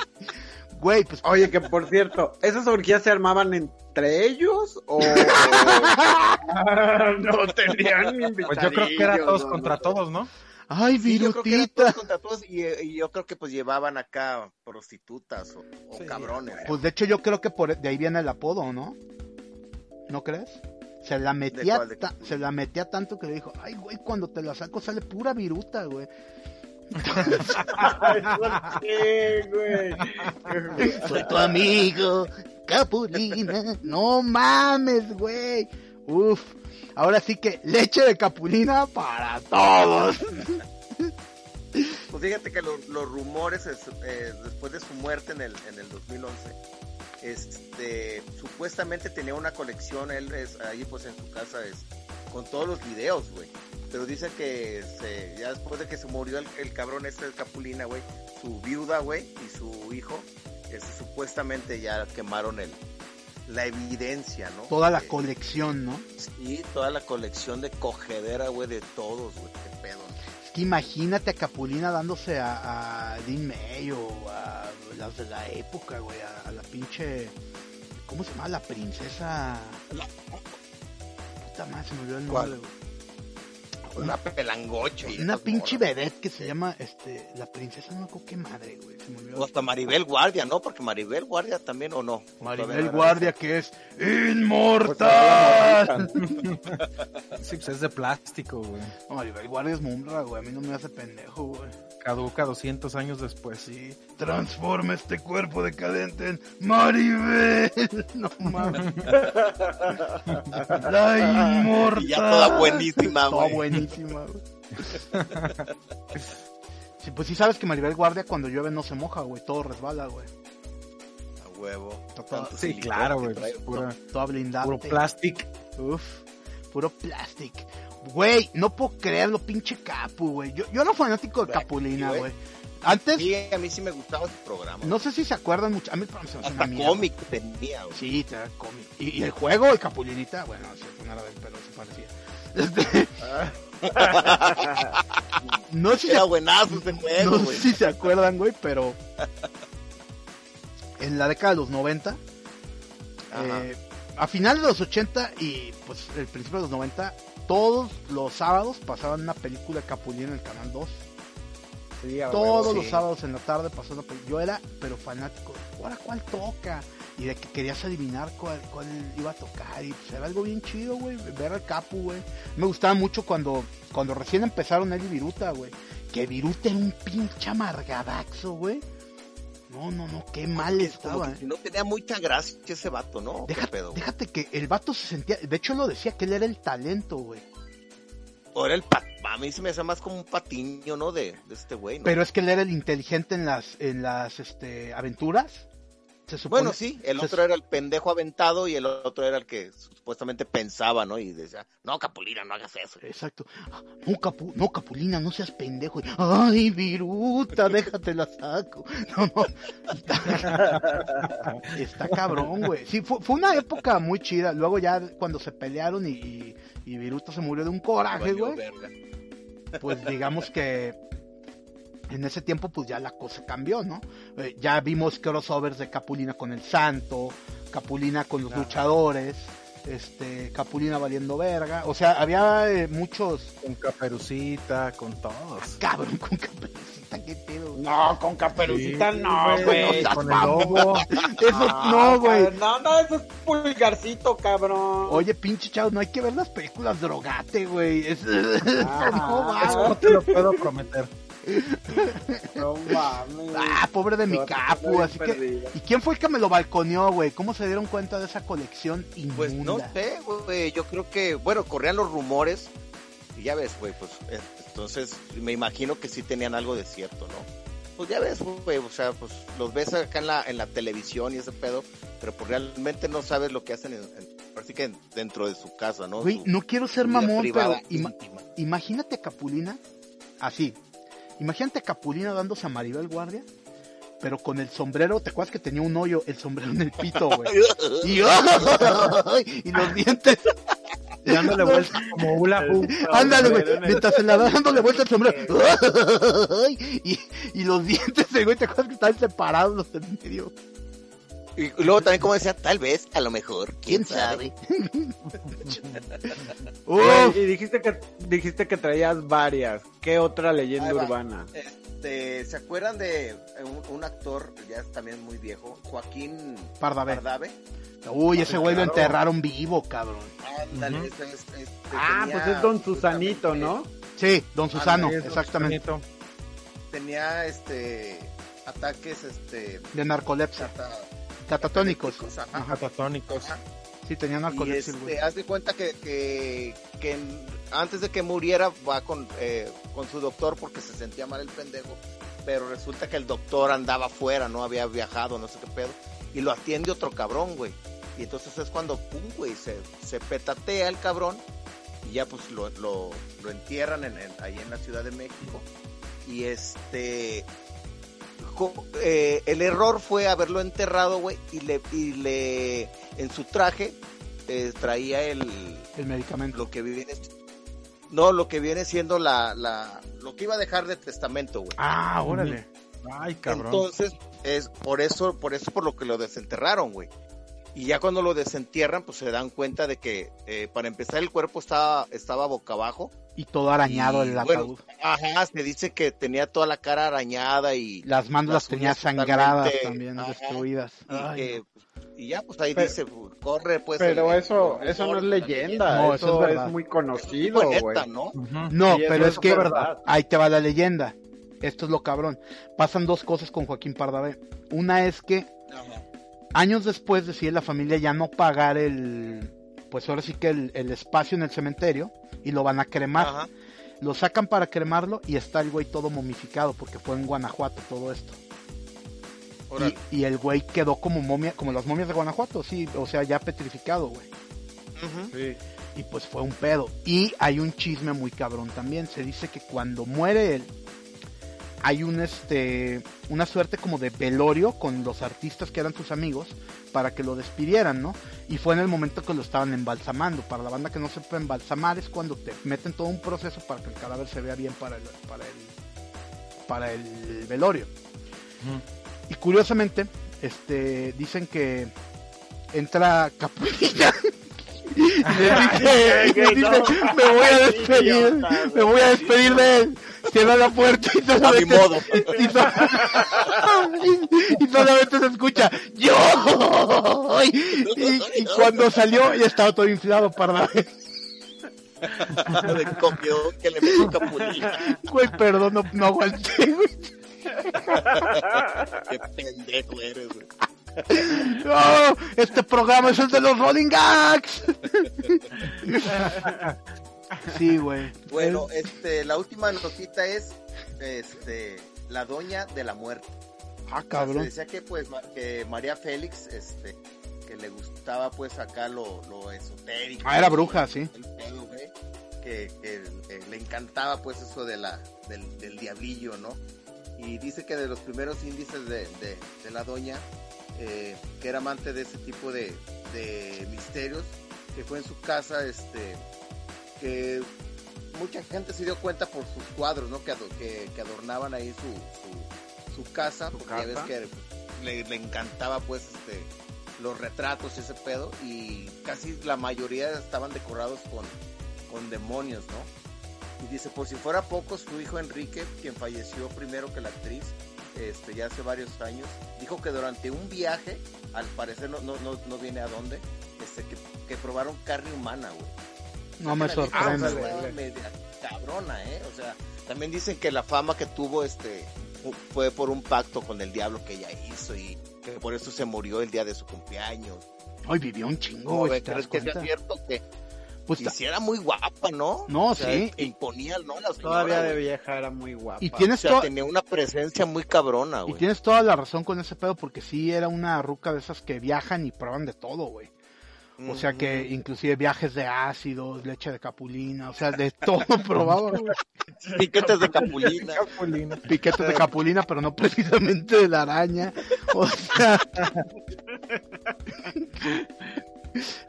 Güey, pues Oye, que por cierto, ¿esas orgías se armaban entre ellos o (laughs) no tenían Pues yo creo que era todos contra todos, ¿no? ¡Ay, Sí, yo creo que eran virutita! todos contra todos y, y yo creo que pues llevaban acá prostitutas o, o Sí. cabrones. Pues de hecho yo creo que por de ahí viene el apodo, ¿no? ¿No crees? Se la metía, cuál, de ta- se la metía tanto que le dijo, ay, güey, cuando te la saco sale pura viruta, güey. Soy tu amigo, Capulina. No mames, güey. Uf, ahora sí que leche de capulina para todos. Pues fíjate que lo- los rumores es- eh, después de su muerte en el, en el 2011, este, supuestamente tenía una colección, él es ahí pues en su casa es con todos los videos, güey. Pero dice que se- ya después de que se murió el, el cabrón este de Capulina, güey, su viuda, güey, y su hijo, este, supuestamente ya quemaron el la evidencia, ¿no? Toda la Eh, colección, ¿no? Sí, toda la colección de cogedera, güey, de todos, güey, qué pedo. Es que imagínate a Capulina dándose a, a Lin May o a las de la época, güey, a, a la pinche... ¿Cómo se llama? La princesa... Puta madre, se me olvidó el güey. Una pelangocha. y Una pinche vedette que se llama, este, la princesa, no qué madre, güey, se me olvidó. O hasta Maribel Guardia, ¿no? Porque Maribel Guardia también, ¿o no? Maribel Guardia, que es Pues, inmortal. Sí, pues es de plástico, güey. No, Maribel Guardia es Mumra, güey, a mí no me hace pendejo, güey. Caduca 200 años después. Sí, transforma este cuerpo decadente en Maribel. (laughs) No mames. (laughs) La inmortal. Y ya toda buenísima, Toda güey. Güey. (laughs) Sí, pues sí sabes que Maribel Guardia cuando llueve no se moja, güey, todo resbala, güey. A huevo. Toda- Sí, claro, güey. pues, Pura, Toda blindada. puro plástico. Uf, puro plastic. Güey, no puedo creerlo, pinche Capu, güey. Yo, yo era fanático de Güey, Capulina, güey. güey. Antes, Sí, a mí sí me gustaba ese programa. no sé si se acuerdan mucho. A mí el programa se me una Hasta cómic tenía, güey. Sí, te da cómic. Y, y el juego, el Capulinita, bueno, sí, no era de él, pero se parecía. (laughs) Este, (laughs) no sé si Era se, buenazo ese juego, no güey. sé si se acuerdan, güey, pero en la década de los 90, Ajá. eh, a finales de los 80 y pues el principio de los 90, todos los sábados pasaban una película de Capulina en el canal 2. Sí, a Todos huevo. los sí. sábados en la tarde pasó una película. Yo era, pero fanático. ¿Ahora cuál toca? Y de que querías adivinar cuál, cuál iba a tocar. Y pues era algo bien chido, güey. Ver al Capu, güey. Me gustaba mucho cuando, cuando recién empezaron él y Viruta, güey. Que Viruta era un pinche amargadaxo, güey. No, no, no, qué mal estaba, que eh. no tenía mucha gracia ese vato, ¿no? ¿Qué Déjate, pedo? déjate que el vato se sentía. De hecho, lo decía que él era el talento, güey. O era el pat... A mí se me hace más como un patiño, ¿no? De, de este güey, ¿no? Pero es que él era el inteligente en las, en las este, aventuras. Se supone. Bueno, sí, el se- otro era el pendejo aventado y el otro era el que supuestamente pensaba, ¿no? Y decía, no, Capulina, no hagas eso. Exacto. No, Capu, no, Capulina, no seas pendejo. Ay, Viruta, déjate la saco. (laughs) No, no. Está, (laughs) está cabrón, güey. Sí, fue, fue una época muy chida. Luego ya cuando se pelearon y, y, y Viruta se murió de un coraje, güey. Pues digamos que en ese tiempo pues ya la cosa cambió, ¿no? Eh, ya vimos crossovers de Capulina con el Santo, Capulina con los luchadores, este, Capulina valiendo verga. O sea, había eh, muchos Con caperucita, con todos. cabrón con caperucita, qué pedo. No, con caperucita Sí, no, güey. no, Con el lobo. Eso no, güey. cabrón, No, no, eso es pulgarcito, cabrón. Oye, pinche chavo, no hay que ver las películas drogate, güey. Es- Ah, (laughs) no va. Eso no te lo puedo prometer. No mames. Ah, pobre de mi capu, así que... ¿Y quién fue el que me lo balconeó, güey? ¿Cómo se dieron cuenta de esa colección inmunda? Pues no sé, güey. Yo creo que, bueno, corrían los rumores. Y ya ves, güey, pues eh, entonces me imagino que sí tenían algo de cierto, ¿no? Pues ya ves, güey, o sea, pues los ves acá en la, en la televisión y ese pedo, pero pues realmente no sabes lo que hacen, en, en- así que dentro de su casa, ¿no? Güey, Su- no quiero ser mamón, privada pero ima- íntima. imagínate a Capulina así. Imagínate a Capulina dándose a Maribel Guardia, pero con el sombrero, ¿te acuerdas que tenía un hoyo? El sombrero en el pito, güey. Y, (laughs) y los dientes, Y dándole vuelta como hula ándale, güey, en mientras se la va dándole vuelta el sombrero. (laughs) (laughs) Y, y los dientes, güey, ¿te acuerdas que estaban separados los del medio? Y luego también como decía, tal vez, a lo mejor, quién, ¿Quién sabe? sabe. (laughs) Uf, y dijiste que dijiste que traías varias. ¿Qué otra leyenda urbana? Este, ¿se acuerdan de un, un actor, ya es también muy viejo, Joaquín Pardave. Pardave? Uy, ese güey lo enterraron vivo, cabrón. Ándale, este, este, este, Ah, pues es Don Susanito, ¿no? Sí, don Susano, exactamente. Tenía este ataques este De narcolepsia. Catatónicos. ajá. Ajá. Catatónicos. Ajá. Sí, tenía Y narcolepsia este, haz de cuenta que, que, que antes de que muriera va con, eh, con su doctor porque se sentía mal el pendejo, pero resulta que el doctor andaba afuera, no había viajado, no sé qué pedo, y lo atiende otro cabrón, güey. Y entonces es cuando, pum, güey, se, se petatea el cabrón y ya pues lo, lo, lo entierran en, en- ahí en la Ciudad de México. Y este, eh, el error fue haberlo enterrado, güey, y le, y le, en su traje eh, traía el, El medicamento. lo que viene, no, lo que viene siendo la, la, lo que iba a dejar de testamento, güey. Ah, órale. Ay, cabrón. Entonces, es por eso, por eso por lo que lo desenterraron, güey. Y ya cuando lo desentierran, pues se dan cuenta de que, eh, para empezar, el cuerpo estaba, estaba boca abajo. Y todo arañado Y, el bueno, ataúd. Ajá, se dice que tenía toda la cara arañada y, Las manos las tenía sangradas también, ajá. destruidas. y Ay, que, y ya, pues ahí Pero- dice, corre, pues. Pero el- eso, el- eso no es leyenda, No, eso eso, es es, verdad. muy conocido, güey. neta, ¿no? No, Sí, pero es que verdad. ahí te va la leyenda. Esto es lo cabrón. Pasan dos cosas con Joaquín Pardavé. Una es que. Años después decide la familia ya no pagar el, pues ahora sí que el, el espacio en el cementerio y lo van a cremar. Ajá. Lo sacan para cremarlo y está el güey todo momificado porque fue en Guanajuato todo esto. Y, y el güey quedó como momia, como las momias de Guanajuato, sí, o sea, ya petrificado, güey. Ujú. Sí. Y pues fue un pedo. Y hay un chisme muy cabrón también. Se dice que cuando muere él, hay un este una suerte como de velorio con los artistas que eran sus amigos para que lo despidieran, ¿no? Y fue en el momento que lo estaban embalsamando. Para la banda que no sepa embalsamar es cuando te meten todo un proceso para que el cadáver se vea bien para el para el para el velorio. Y curiosamente, este dicen que entra Capulina (laughs) dice, y le dice, me voy a despedir, me voy a despedir de él. Cierra la puerta y A mi solamente, modo. y, so- (laughs) y solamente se escucha yo y, y cuando salió ya estaba todo inflado para de copión que le metió capulina. güey perdón no, no aguanté güey. Qué pendejo eres, güey. No, (laughs) este programa es el de los Rolling Gags (laughs) sí güey Bueno, este, la última notita es, este, la doña de la muerte. ah Se cabrón decía que, pues, que María Félix, este, que le gustaba, pues, acá lo, lo esotérico. ah era bruja sí El pedo, güey, que, que, eh, le encantaba, pues, eso de la, del, del diablillo, ¿no? Y dice que de los primeros índices de, de, de la doña, eh, que era amante de ese tipo de, de misterios, que fue en su casa, este, que mucha gente se dio cuenta por sus cuadros, ¿no? Que, que, que adornaban ahí su, su, su casa, porque ya ves que le, le encantaba, pues, este, los retratos y ese pedo, y casi la mayoría estaban decorados con, con demonios, ¿no? Y dice, por si fuera poco, su hijo Enrique, quien falleció primero que la actriz, este, ya hace varios años, dijo que durante un viaje, al parecer no, no, no, no viene a dónde, este, que, que probaron carne humana, güey. no me sorprende o sea, güey. estaba media cabrona, ¿eh? O sea, también dicen que la fama que tuvo, este, fu- fue por un pacto con el diablo que ella hizo y que por eso se murió el día de su cumpleaños. Hoy vivió un chingo ¿Cómo güey ven? ¿te ¿Crees que sea cierto que pues y si era muy guapa, ¿no? No, O sea, sí. que imponía, ¿no? La señora, Todavía de vieja era muy guapa. y O sea, tenía una presencia muy cabrona, Y güey. tienes toda la razón con ese pedo porque sí era una ruca de esas que viajan y prueban de todo, güey. O sea que inclusive viajes de ácidos, leche de capulina, o sea, de todo (laughs) güey. Piquetes de capulina. (laughs) Capulina. Piquetes de capulina, pero no precisamente de la araña. O sea... (laughs)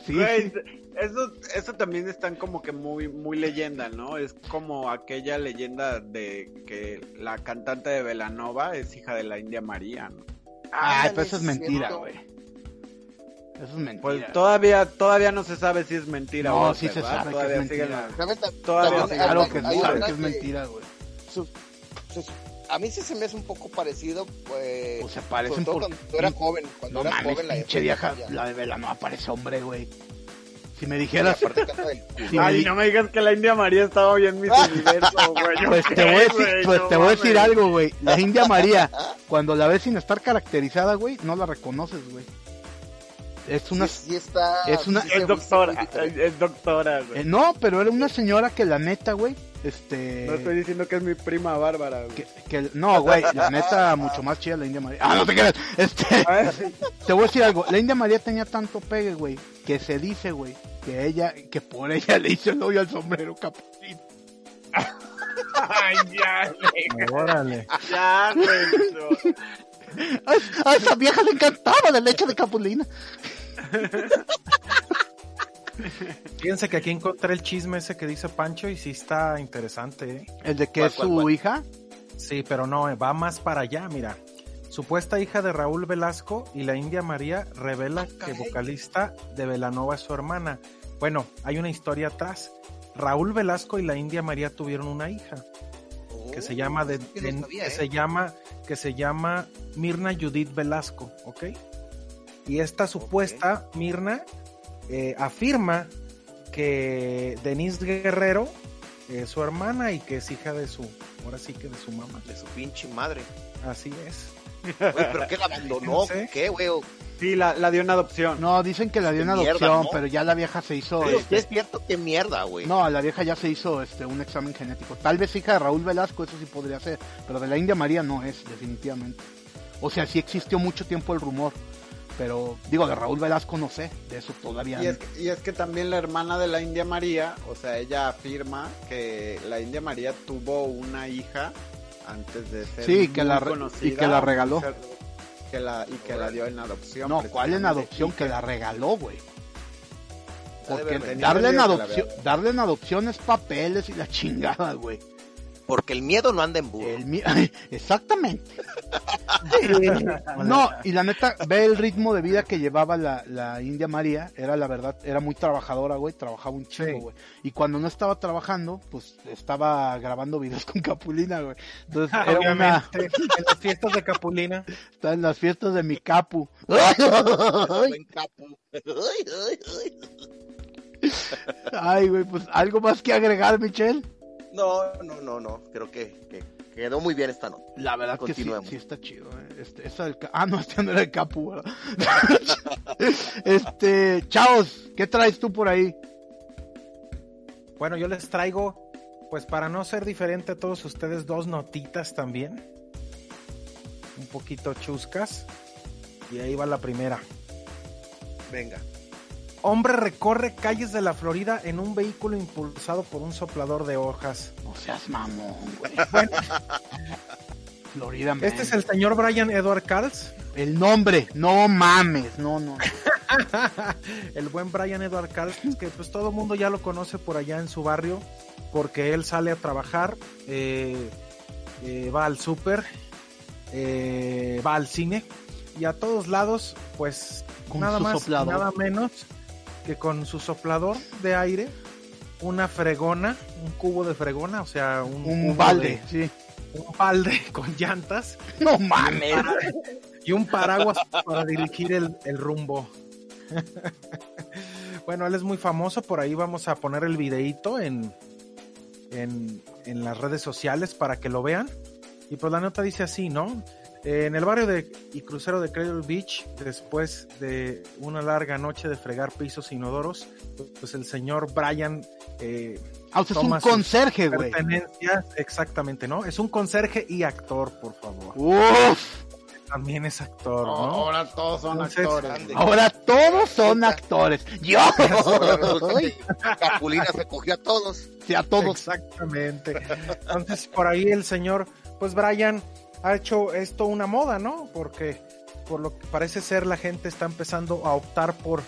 Sí, Güey, sí. Eso, eso también están como que muy, muy leyenda, ¿no? Es como aquella leyenda de que la cantante de Velanova es hija de la India María, ¿no? Ay, Ándale, pero eso es mentira, güey. Eso es mentira. Pues todavía, todavía no se sabe si es mentira No, o sí se sabe que Todavía es sigue mentira. la- Todavía también sí, Claro hay- que sabe que es mentira, güey. a mí sí se me hace un poco parecido, pues. Pues se sobre todo por- cuando era joven. Cuando No era mames, joven, la pinche vieja, la de vela no aparece hombre, güey. Si me dijeras, me Ay, di- no me digas que la India María estaba bien mis (laughs) universo, güey. ¿yo pues qué, te voy a decir, pues No te voy a decir algo, güey. La India María, cuando la ves sin estar caracterizada, güey, no la reconoces, güey. Es una... Sí, sí está. es una- sí Es doctora, es doctora, güey. eh, no, pero era una señora que la neta, güey, este... No estoy diciendo que es mi prima Bárbara, güey. que, que- no, güey, la neta, mucho más chida la India María. Ah, no te creas. Este, (laughs) te voy a decir algo. La India María tenía tanto pegue, güey, que se dice, güey, que ella, que por ella le hizo el novio al sombrero capuchino. (laughs) Ay, ya, güey. Órale. Ya, güey. no. A, a esa vieja le encantaba la leche de capulina. (laughs) Fíjense que aquí encontré el chisme ese que dice Pancho y sí está interesante, ¿eh? El de que ¿Cuál, es su cuál? hija. Sí, pero no, va más para allá, mira. Supuesta hija de Raúl Velasco y la India María revela que vocalista de Velanova es su hermana. Bueno, hay una historia atrás. Raúl Velasco y la India María tuvieron una hija que se llama de, Oh, que no de- sabía, que ¿eh? se llama que se llama Mirna Judith Velasco, ¿ok? Y esta supuesta Mirna eh, afirma que Denise Guerrero es su hermana y que es hija de su, ahora sí que de su mamá. De su pinche madre. Así es. Oye, ¿pero qué la abandonó? (laughs) ¿Qué, güey? Sí, la, la dio en adopción. No, dicen que la dio en mierda, adopción, ¿no? pero ya la vieja se hizo. Pero este, es cierto, qué mierda, güey. No, la vieja ya se hizo este un examen genético. Tal vez hija de Raúl Velasco, eso sí podría ser, pero de la India María no es, definitivamente. O sea, sí existió mucho tiempo el rumor, pero digo, de Raúl Velasco no sé, de eso todavía Y es, que, y es que también la hermana de la India María, o sea, ella afirma que la India María tuvo una hija antes de ser Sí, que muy la conocida, y que la regaló. ser- que la, y que la dio en adopción. No, ¿cuál en adopción? Que la regaló, güey. Porque darle en adopción, darle en adopción es papeles y la (laughs) chingada, güey. Porque el miedo no anda en burro. El mi- (laughs) Exactamente. No, y la neta, ve el ritmo de vida que llevaba la, la India María, era la verdad, era muy trabajadora, güey, trabajaba un chingo, Sí. güey. Y cuando no estaba trabajando, pues estaba grabando videos (laughs) con Capulina, güey. Entonces era una, en las fiestas de Capulina. está en las fiestas de mi capu. Ay, güey, pues algo más que agregar, Michelle. No, no, no, no. Creo que, que quedó muy bien esta nota. La verdad que sí, Continuemos. sí está chido. eh. Este, esa del ca- ah, no, este no era el Capu, ¿verdad? (laughs) este, Chaos, ¿qué traes tú por ahí? Bueno, yo les traigo, pues para no ser diferente a todos ustedes, dos notitas también. Un poquito chuscas. Y ahí va la primera. Venga. Hombre recorre calles de la Florida en un vehículo impulsado por un soplador de hojas. No seas mamón, güey. (laughs) Florida Man. Este es el señor Brian Edward Carls. El nombre, no mames, no, no. (laughs) el buen Brian Edward Carls, que pues todo el mundo ya lo conoce por allá en su barrio, porque él sale a trabajar, eh, eh, va al súper, eh, va al cine y a todos lados, pues Con nada más, soplador. nada menos que con su soplador de aire, una fregona, un cubo de fregona, o sea, un, balde, de- sí. un balde (laughs) con llantas No mames. (laughs) y un paraguas para dirigir el, el rumbo. (laughs) bueno, él es muy famoso, por ahí vamos a poner el videíto en, en, en las redes sociales para que lo vean. Y pues la nota dice así, ¿no? Eh, en el barrio de, y crucero de Cradle Beach, después de una larga noche de fregar pisos inodoros, pues el señor Brian eh, Ah, o sea, es un conserje, güey. exactamente, ¿no? Es un conserje y actor, por favor. Uf, También es actor, ¿no? Ahora todos son Entonces, actores. ahora todos son actores. (laughs) Yo, Capulina se cogió a todos. sí, a todos. Exactamente. Entonces, por ahí el señor, pues Brian ha hecho esto una moda, ¿no? Porque por lo que parece ser la gente está empezando a optar por,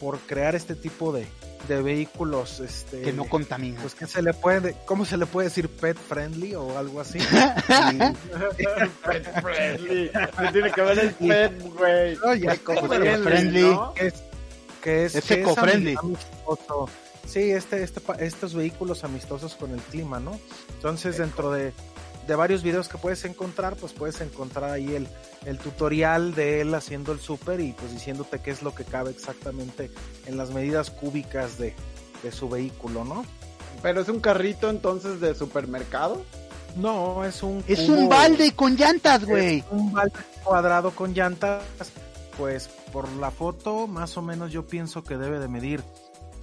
por crear este tipo de, de vehículos, este, Que no contaminan. pues que se le puede, ¿cómo se le puede decir pet friendly o algo así? Pet friendly. ¿Qué tiene que ver el pet, güey? No, ya, Eco friendly. ¿no? que es que es, Es que ami- amistoso. Sí, este, este, pa- estos vehículos amistosos con el clima, ¿no? Entonces, dentro de, de varios videos que puedes encontrar, pues puedes encontrar ahí el, el tutorial de él haciendo el súper y pues diciéndote qué es lo que cabe exactamente en las medidas cúbicas de, de su vehículo, ¿no? Pero es un carrito entonces de supermercado. No, es un Es un balde con llantas, güey. Un balde cuadrado con llantas pues por la foto, más o menos yo pienso que debe de medir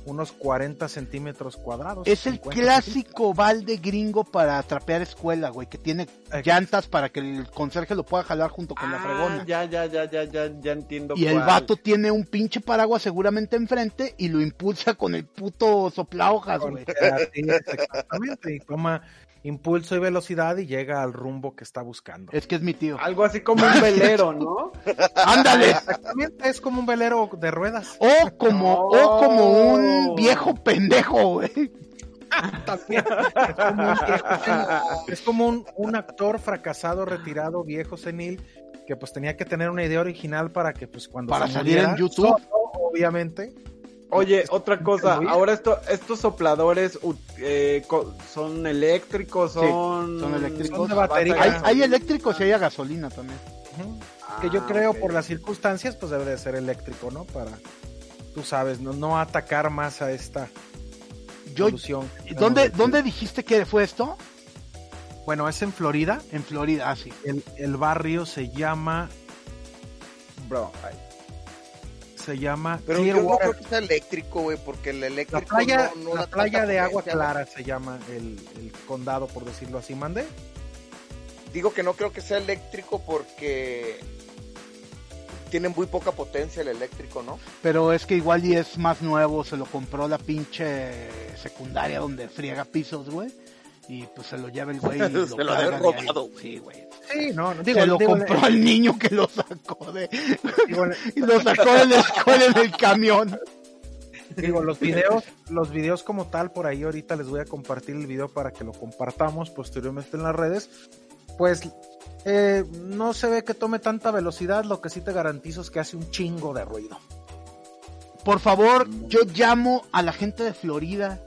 unos 40 centímetros cuadrados. Es el 50 clásico balde gringo para trapear escuela, güey, que tiene llantas para que el conserje lo pueda jalar junto con la Ah, fregona. ya, ya, ya, ya, ya, ya entiendo. Y el vato tiene un pinche paraguas seguramente enfrente y lo impulsa con el puto soplahojas, Con- güey. Exactamente, y toma impulso y velocidad y llega al rumbo que está buscando. Es que es mi tío. Algo así como un velero, ¿no? (laughs) ¡Ándale! Exactamente, es como un velero de ruedas. O como, o como un Oh. viejo pendejo, güey. También. Es como un, viejo- es como un- un actor fracasado, retirado, viejo, senil, que pues tenía que tener una idea original para que pues cuando Para se salir en YouTube. solo, obviamente. Oye, otra cosa, ahora esto, estos sopladores eh, son eléctricos, son... son eléctricos. Son de batería. Hay, hay eléctricos y hay a gasolina también. Ujú. que yo Ah, creo por las circunstancias pues debe de ser eléctrico, ¿no? Para, tú sabes, no, no atacar más a esta Yo, solución. ¿dónde, ¿Dónde dijiste que fue esto? Bueno, es en Florida. En Florida, ah, sí. El, el barrio se llama Bro. Se llama Pero yo no creo que sea eléctrico, güey, porque el eléctrico La playa, no, no la playa de agua clara se llama el, el condado, por decirlo así, mande. Digo que no creo que sea eléctrico porque tiene muy poca potencia el eléctrico, ¿no? Pero es que igual y es más nuevo, se lo compró la pinche secundaria donde friega pisos, güey. Y pues se lo lleva el güey y (laughs) lo, Se lo ahí. robado. Sí, güey. Sí, no, no, digo, se lo digo, compró al niño que lo sacó de... digo, (laughs) y lo sacó de la escuela en el camión. digo, los videos, los videos como tal, por ahí ahorita les voy a compartir el video para que lo compartamos posteriormente en las redes. Pues eh, no se ve que tome tanta velocidad, lo que sí te garantizo es que hace un chingo de ruido. Por favor, yo llamo a la gente de Florida.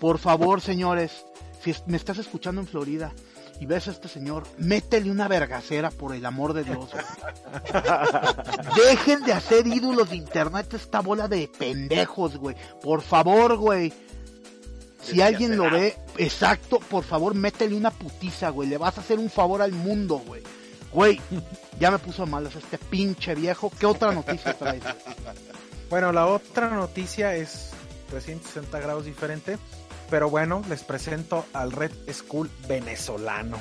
Por favor, señores, si es- me estás escuchando en Florida y ves a este señor, métele una vergacera por el amor de Dios. güey. (laughs) Dejen de hacer ídolos de internet esta bola de pendejos, güey. Por favor, güey. Si alguien lo ve, exacto, por favor, métele una putiza, güey. Le vas a hacer un favor al mundo, güey. Güey, ya me puso malas este pinche viejo. ¿Qué otra noticia traes? (laughs) Bueno, la otra noticia es 360 grados diferente, pero bueno, les presento al Red School venezolano.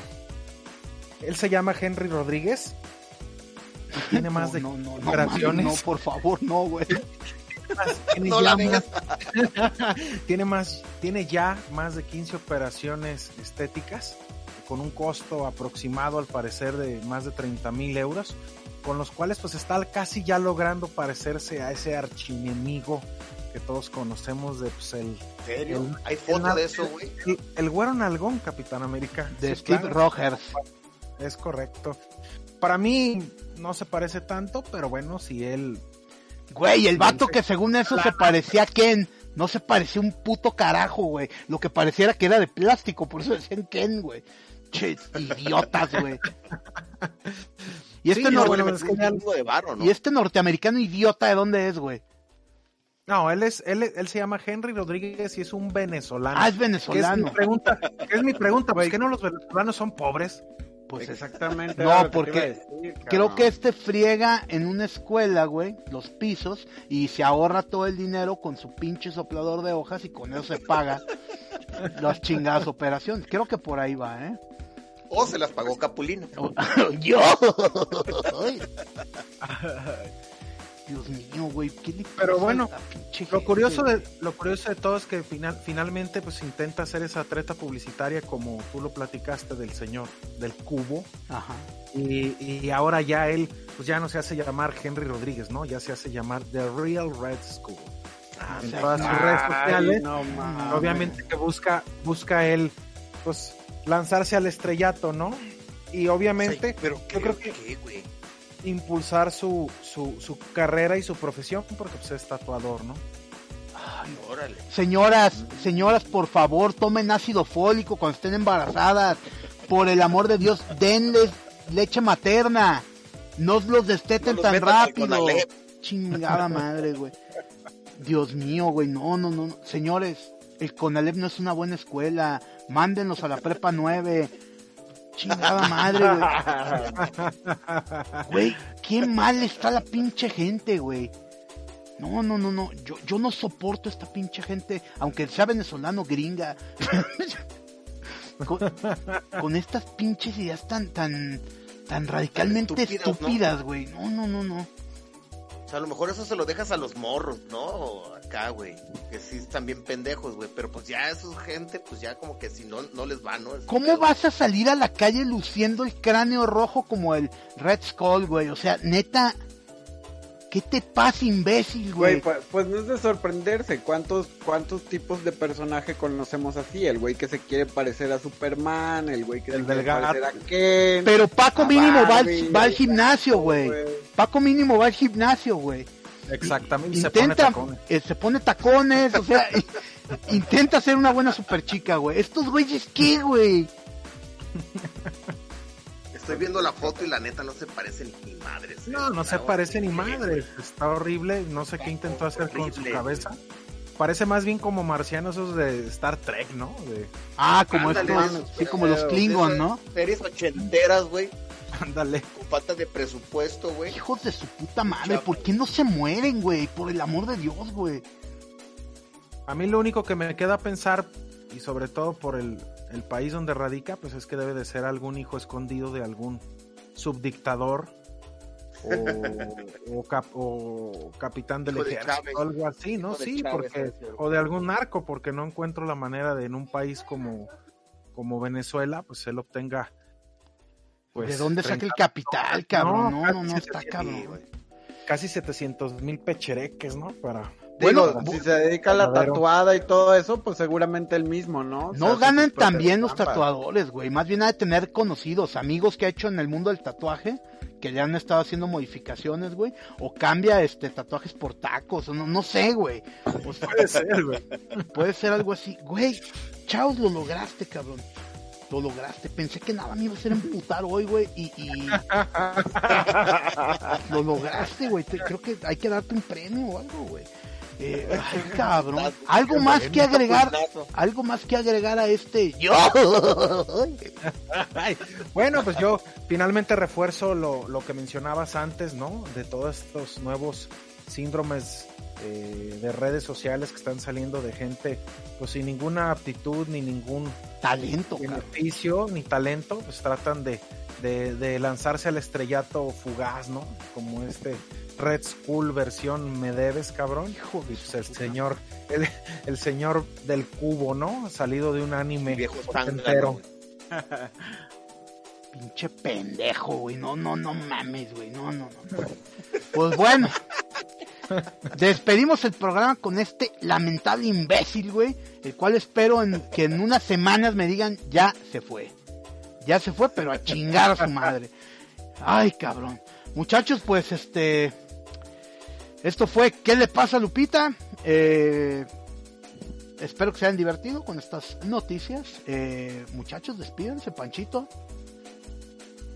Él se llama Henry Rodríguez. y (laughs) Tiene más No, de no, no, operaciones. no, por favor, no, güey. tiene, (laughs) No ya más, (laughs) tiene más, tiene ya más de 15 operaciones estéticas con un costo aproximado al parecer de más de 30 mil euros, con los cuales pues está casi ya logrando parecerse a ese archienemigo que todos conocemos de pues, el, ¿En serio? El- ¿Hay foto de eso, güey? el, el güero nalgón, Capitán América. De Sí, Steve claro, Rogers. Es correcto. Para mí no se parece tanto, pero bueno, si él Güey, el vato que según eso se parecía a Ken, no se parecía un puto carajo, güey. Lo que pareciera que era de plástico, por eso decían Ken, güey. Che, idiotas, güey. (laughs) Y este, Sí, nor- bueno, Bueno, es que ya- de varo, ¿no? y este norteamericano idiota, ¿de dónde es, güey? No, él es, él, él se llama Henry Rodríguez y es un venezolano. Ah, es ¿Qué es mi venezolano. pregunta? ¿Qué es mi pregunta? Pues que no los venezolanos son pobres. Pues es- Exactamente. No, porque decir, creo que este friega en una escuela, güey, los pisos, y se ahorra todo el dinero con su pinche soplador de hojas y con eso se paga las chingadas operaciones. Creo que por ahí va, ¿eh? O se las pagó Capulino. (laughs) Yo. (laughs) Dios mío, güey, ¿qué le Pero pasa bueno, a la pinche Lo gente, curioso de, güey? lo curioso de todo es que final, finalmente pues intenta hacer esa treta publicitaria como tú lo platicaste del señor, del cubo. Ajá. Y, y ahora ya él, pues ya no se hace llamar Henry Rodríguez, ¿no? Ya se hace llamar The Real Red School. en sí. todas sus redes sociales. no mames. obviamente que busca, busca él, pues, lanzarse al estrellato, ¿no? Y obviamente Sí, pero yo creo que- ¿qué, güey? Impulsar su, su, su carrera y su profesión, porque pues es tatuador, ¿no? Ay, órale. Señoras, señoras, por favor, tomen ácido fólico cuando estén embarazadas. Por el amor de Dios, denles leche materna. No los desteten No los tan rápido. Chingada madre, güey. Dios mío, güey, no, no, no. no. Señores, el Conalep no es una buena escuela. Mándenlos a la prepa 9. Chingada madre, güey. (laughs) Güey, qué mal está la pinche gente, güey. No, no, no, no. Yo, yo no soporto esta pinche gente, aunque sea venezolano, gringa. con, con estas pinches ideas tan, tan, tan radicalmente Estúpidas, güey. No, no, no, no. Sea, a lo mejor eso se lo dejas a los morros, ¿no? Acá, güey. Que sí están bien pendejos, güey. Pero pues ya esos gente, pues ya como que si no, no les va, ¿no? ¿Cómo pedo. vas a salir a la calle luciendo el cráneo rojo como el Red Skull, güey? O sea, neta, ¿qué te pasa, imbécil, Güey, güey? pues, pues no es de sorprenderse. ¿Cuántos, ¿Cuántos tipos de personaje conocemos así? El güey que se quiere parecer a Superman, el güey que El se quiere gato. parecer a Ken. Pero Paco mínimo va al, Barbie, va al gimnasio, güey. güey. Paco mínimo va al gimnasio, güey. Exactamente. y se pone Intenta, tacones. eh, se pone tacones, o sea, (laughs) intenta ser una buena super chica, güey. Estos güeyes, ¿qué, güey? Estoy viendo la foto y la neta no se parecen ni madres. ¿eh? No, no se parece ni horrible, madre. Está horrible. No sé qué intentó hacer con su cabeza. Parece más bien como marcianos esos de Star Trek, ¿no? De... Ah, como Ándale, estos, esos, sí, como los pero Klingon, ¿no? Series ochenteras, güey. Ándale. Con falta de presupuesto, güey. Hijos de su puta madre, ¿por qué no se mueren, güey? Por el amor de Dios, güey. A mí lo único que me queda pensar, y sobre todo por el, el país donde radica, pues es que debe de ser algún hijo escondido de algún subdictador o, (laughs) o, cap- o capitán del de ejército, algo así, ¿no? Hijo Sí, Chávez, porque o de algún narco, porque no encuentro la manera de en un país como como Venezuela, pues él obtenga pues ¿De dónde saca el 30 capital, cabrón? No, casi no, no, está 700 cabrón. Casi 700 mil pechereques, ¿no? Para Bueno, si se dedica a la Verdadero. tatuada y todo eso, pues seguramente el mismo, ¿no? O sea, No ganan bien los tatuadores, güey. Más bien ha de tener conocidos, amigos que ha hecho en el mundo del tatuaje, que le han estado haciendo modificaciones, güey. O cambia este tatuajes por tacos, o no, no sé, güey. O sea, puede ser, güey. puede ser algo así. Güey, Chaos, lo lograste, cabrón. Lo lograste. Pensé que nada me iba a hacer emputar hoy, güey. Y, y... (laughs) lo lograste, güey. Creo que hay que darte un premio o algo, güey. Eh, ay, cabrón. Algo más que agregar. Algo más que agregar a este. Yo. Bueno, pues yo finalmente refuerzo lo, lo que mencionabas antes, ¿no? De todos estos nuevos síndromes eh, de redes sociales que están saliendo de gente, pues sin ninguna aptitud ni ningún Talento, beneficio ni talento, pues tratan de, de, de lanzarse al estrellato fugaz, ¿no? Como este Red School versión me debes, cabrón. Hijo de pues el señor, el, el señor del cubo, ¿no? Salido de un anime Viejo entero. (laughs) Pinche pendejo, güey. No, no, no mames, güey. No, no, no. Pues bueno. Despedimos el programa con este lamentable imbécil, güey. El cual espero en- que en unas semanas me digan, ya se fue. Ya se fue, pero a chingar a su madre. Ay, cabrón. Muchachos, pues este... Esto fue ¿Qué le pasa a Lupita? Eh, espero que se hayan divertido con estas noticias. Eh, muchachos, despídense, Panchito.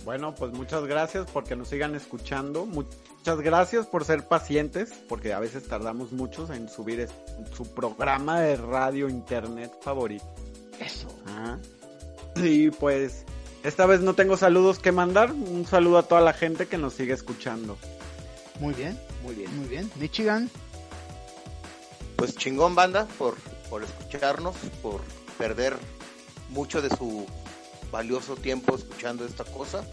Bueno, pues muchas gracias porque nos sigan escuchando. Muchas gracias por ser pacientes, porque a veces tardamos muchos en subir es- su programa de radio internet favorito. Eso. Ah. Y pues esta vez no tengo saludos que mandar. Un saludo a toda la gente que nos sigue escuchando. Muy bien, Muy bien. muy bien. Michigan, Pues chingón banda por, por escucharnos, por perder mucho de su valioso tiempo escuchando esta cosa.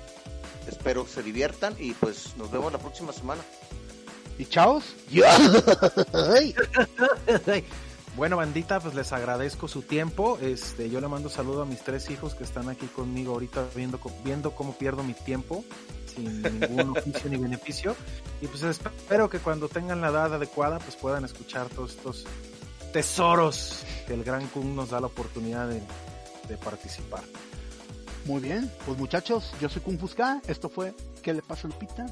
Espero se diviertan y pues nos vemos la próxima semana. y chaos. (laughs) (laughs) (laughs) Bueno, bandita, pues les agradezco su tiempo. Este, yo le mando saludo a mis tres hijos que están aquí conmigo ahorita viendo, viendo cómo pierdo mi tiempo sin (laughs) ningún oficio ni beneficio. Y pues espero que cuando tengan la edad adecuada, pues puedan escuchar todos estos tesoros que el Gran Kun nos da la oportunidad de, de participar. Muy bien, pues muchachos, yo soy Kung Fusca. Esto fue ¿Qué le pasa a Lupita?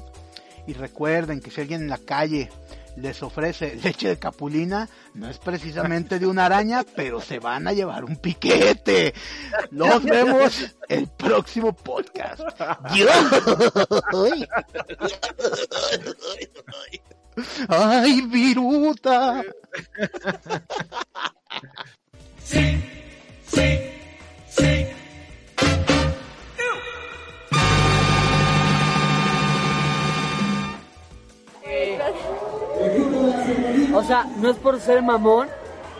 Y recuerden que si alguien en la calle les ofrece leche de capulina, no es precisamente de una araña, pero se van a llevar un piquete. Nos vemos el próximo podcast. Yo. Ay, viruta. No es por ser mamón,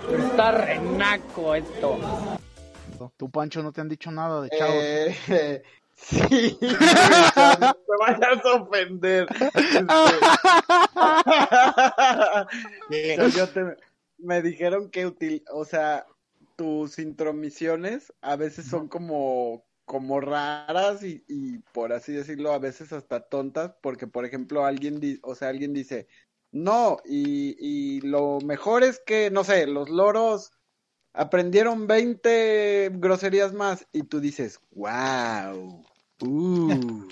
pero está renaco esto. Tú, Pancho, no te han dicho nada de chavos. Eh, (laughs) sí, no te vayas a ofender. Este, (laughs) yo te- me dijeron que util, o sea, tus intromisiones a veces son como, como raras y, y por así decirlo, a veces hasta tontas, porque por ejemplo alguien di- o sea, alguien dice, no, y, y lo mejor es que, no sé, los loros aprendieron 20 groserías más y tú dices, wow, uh,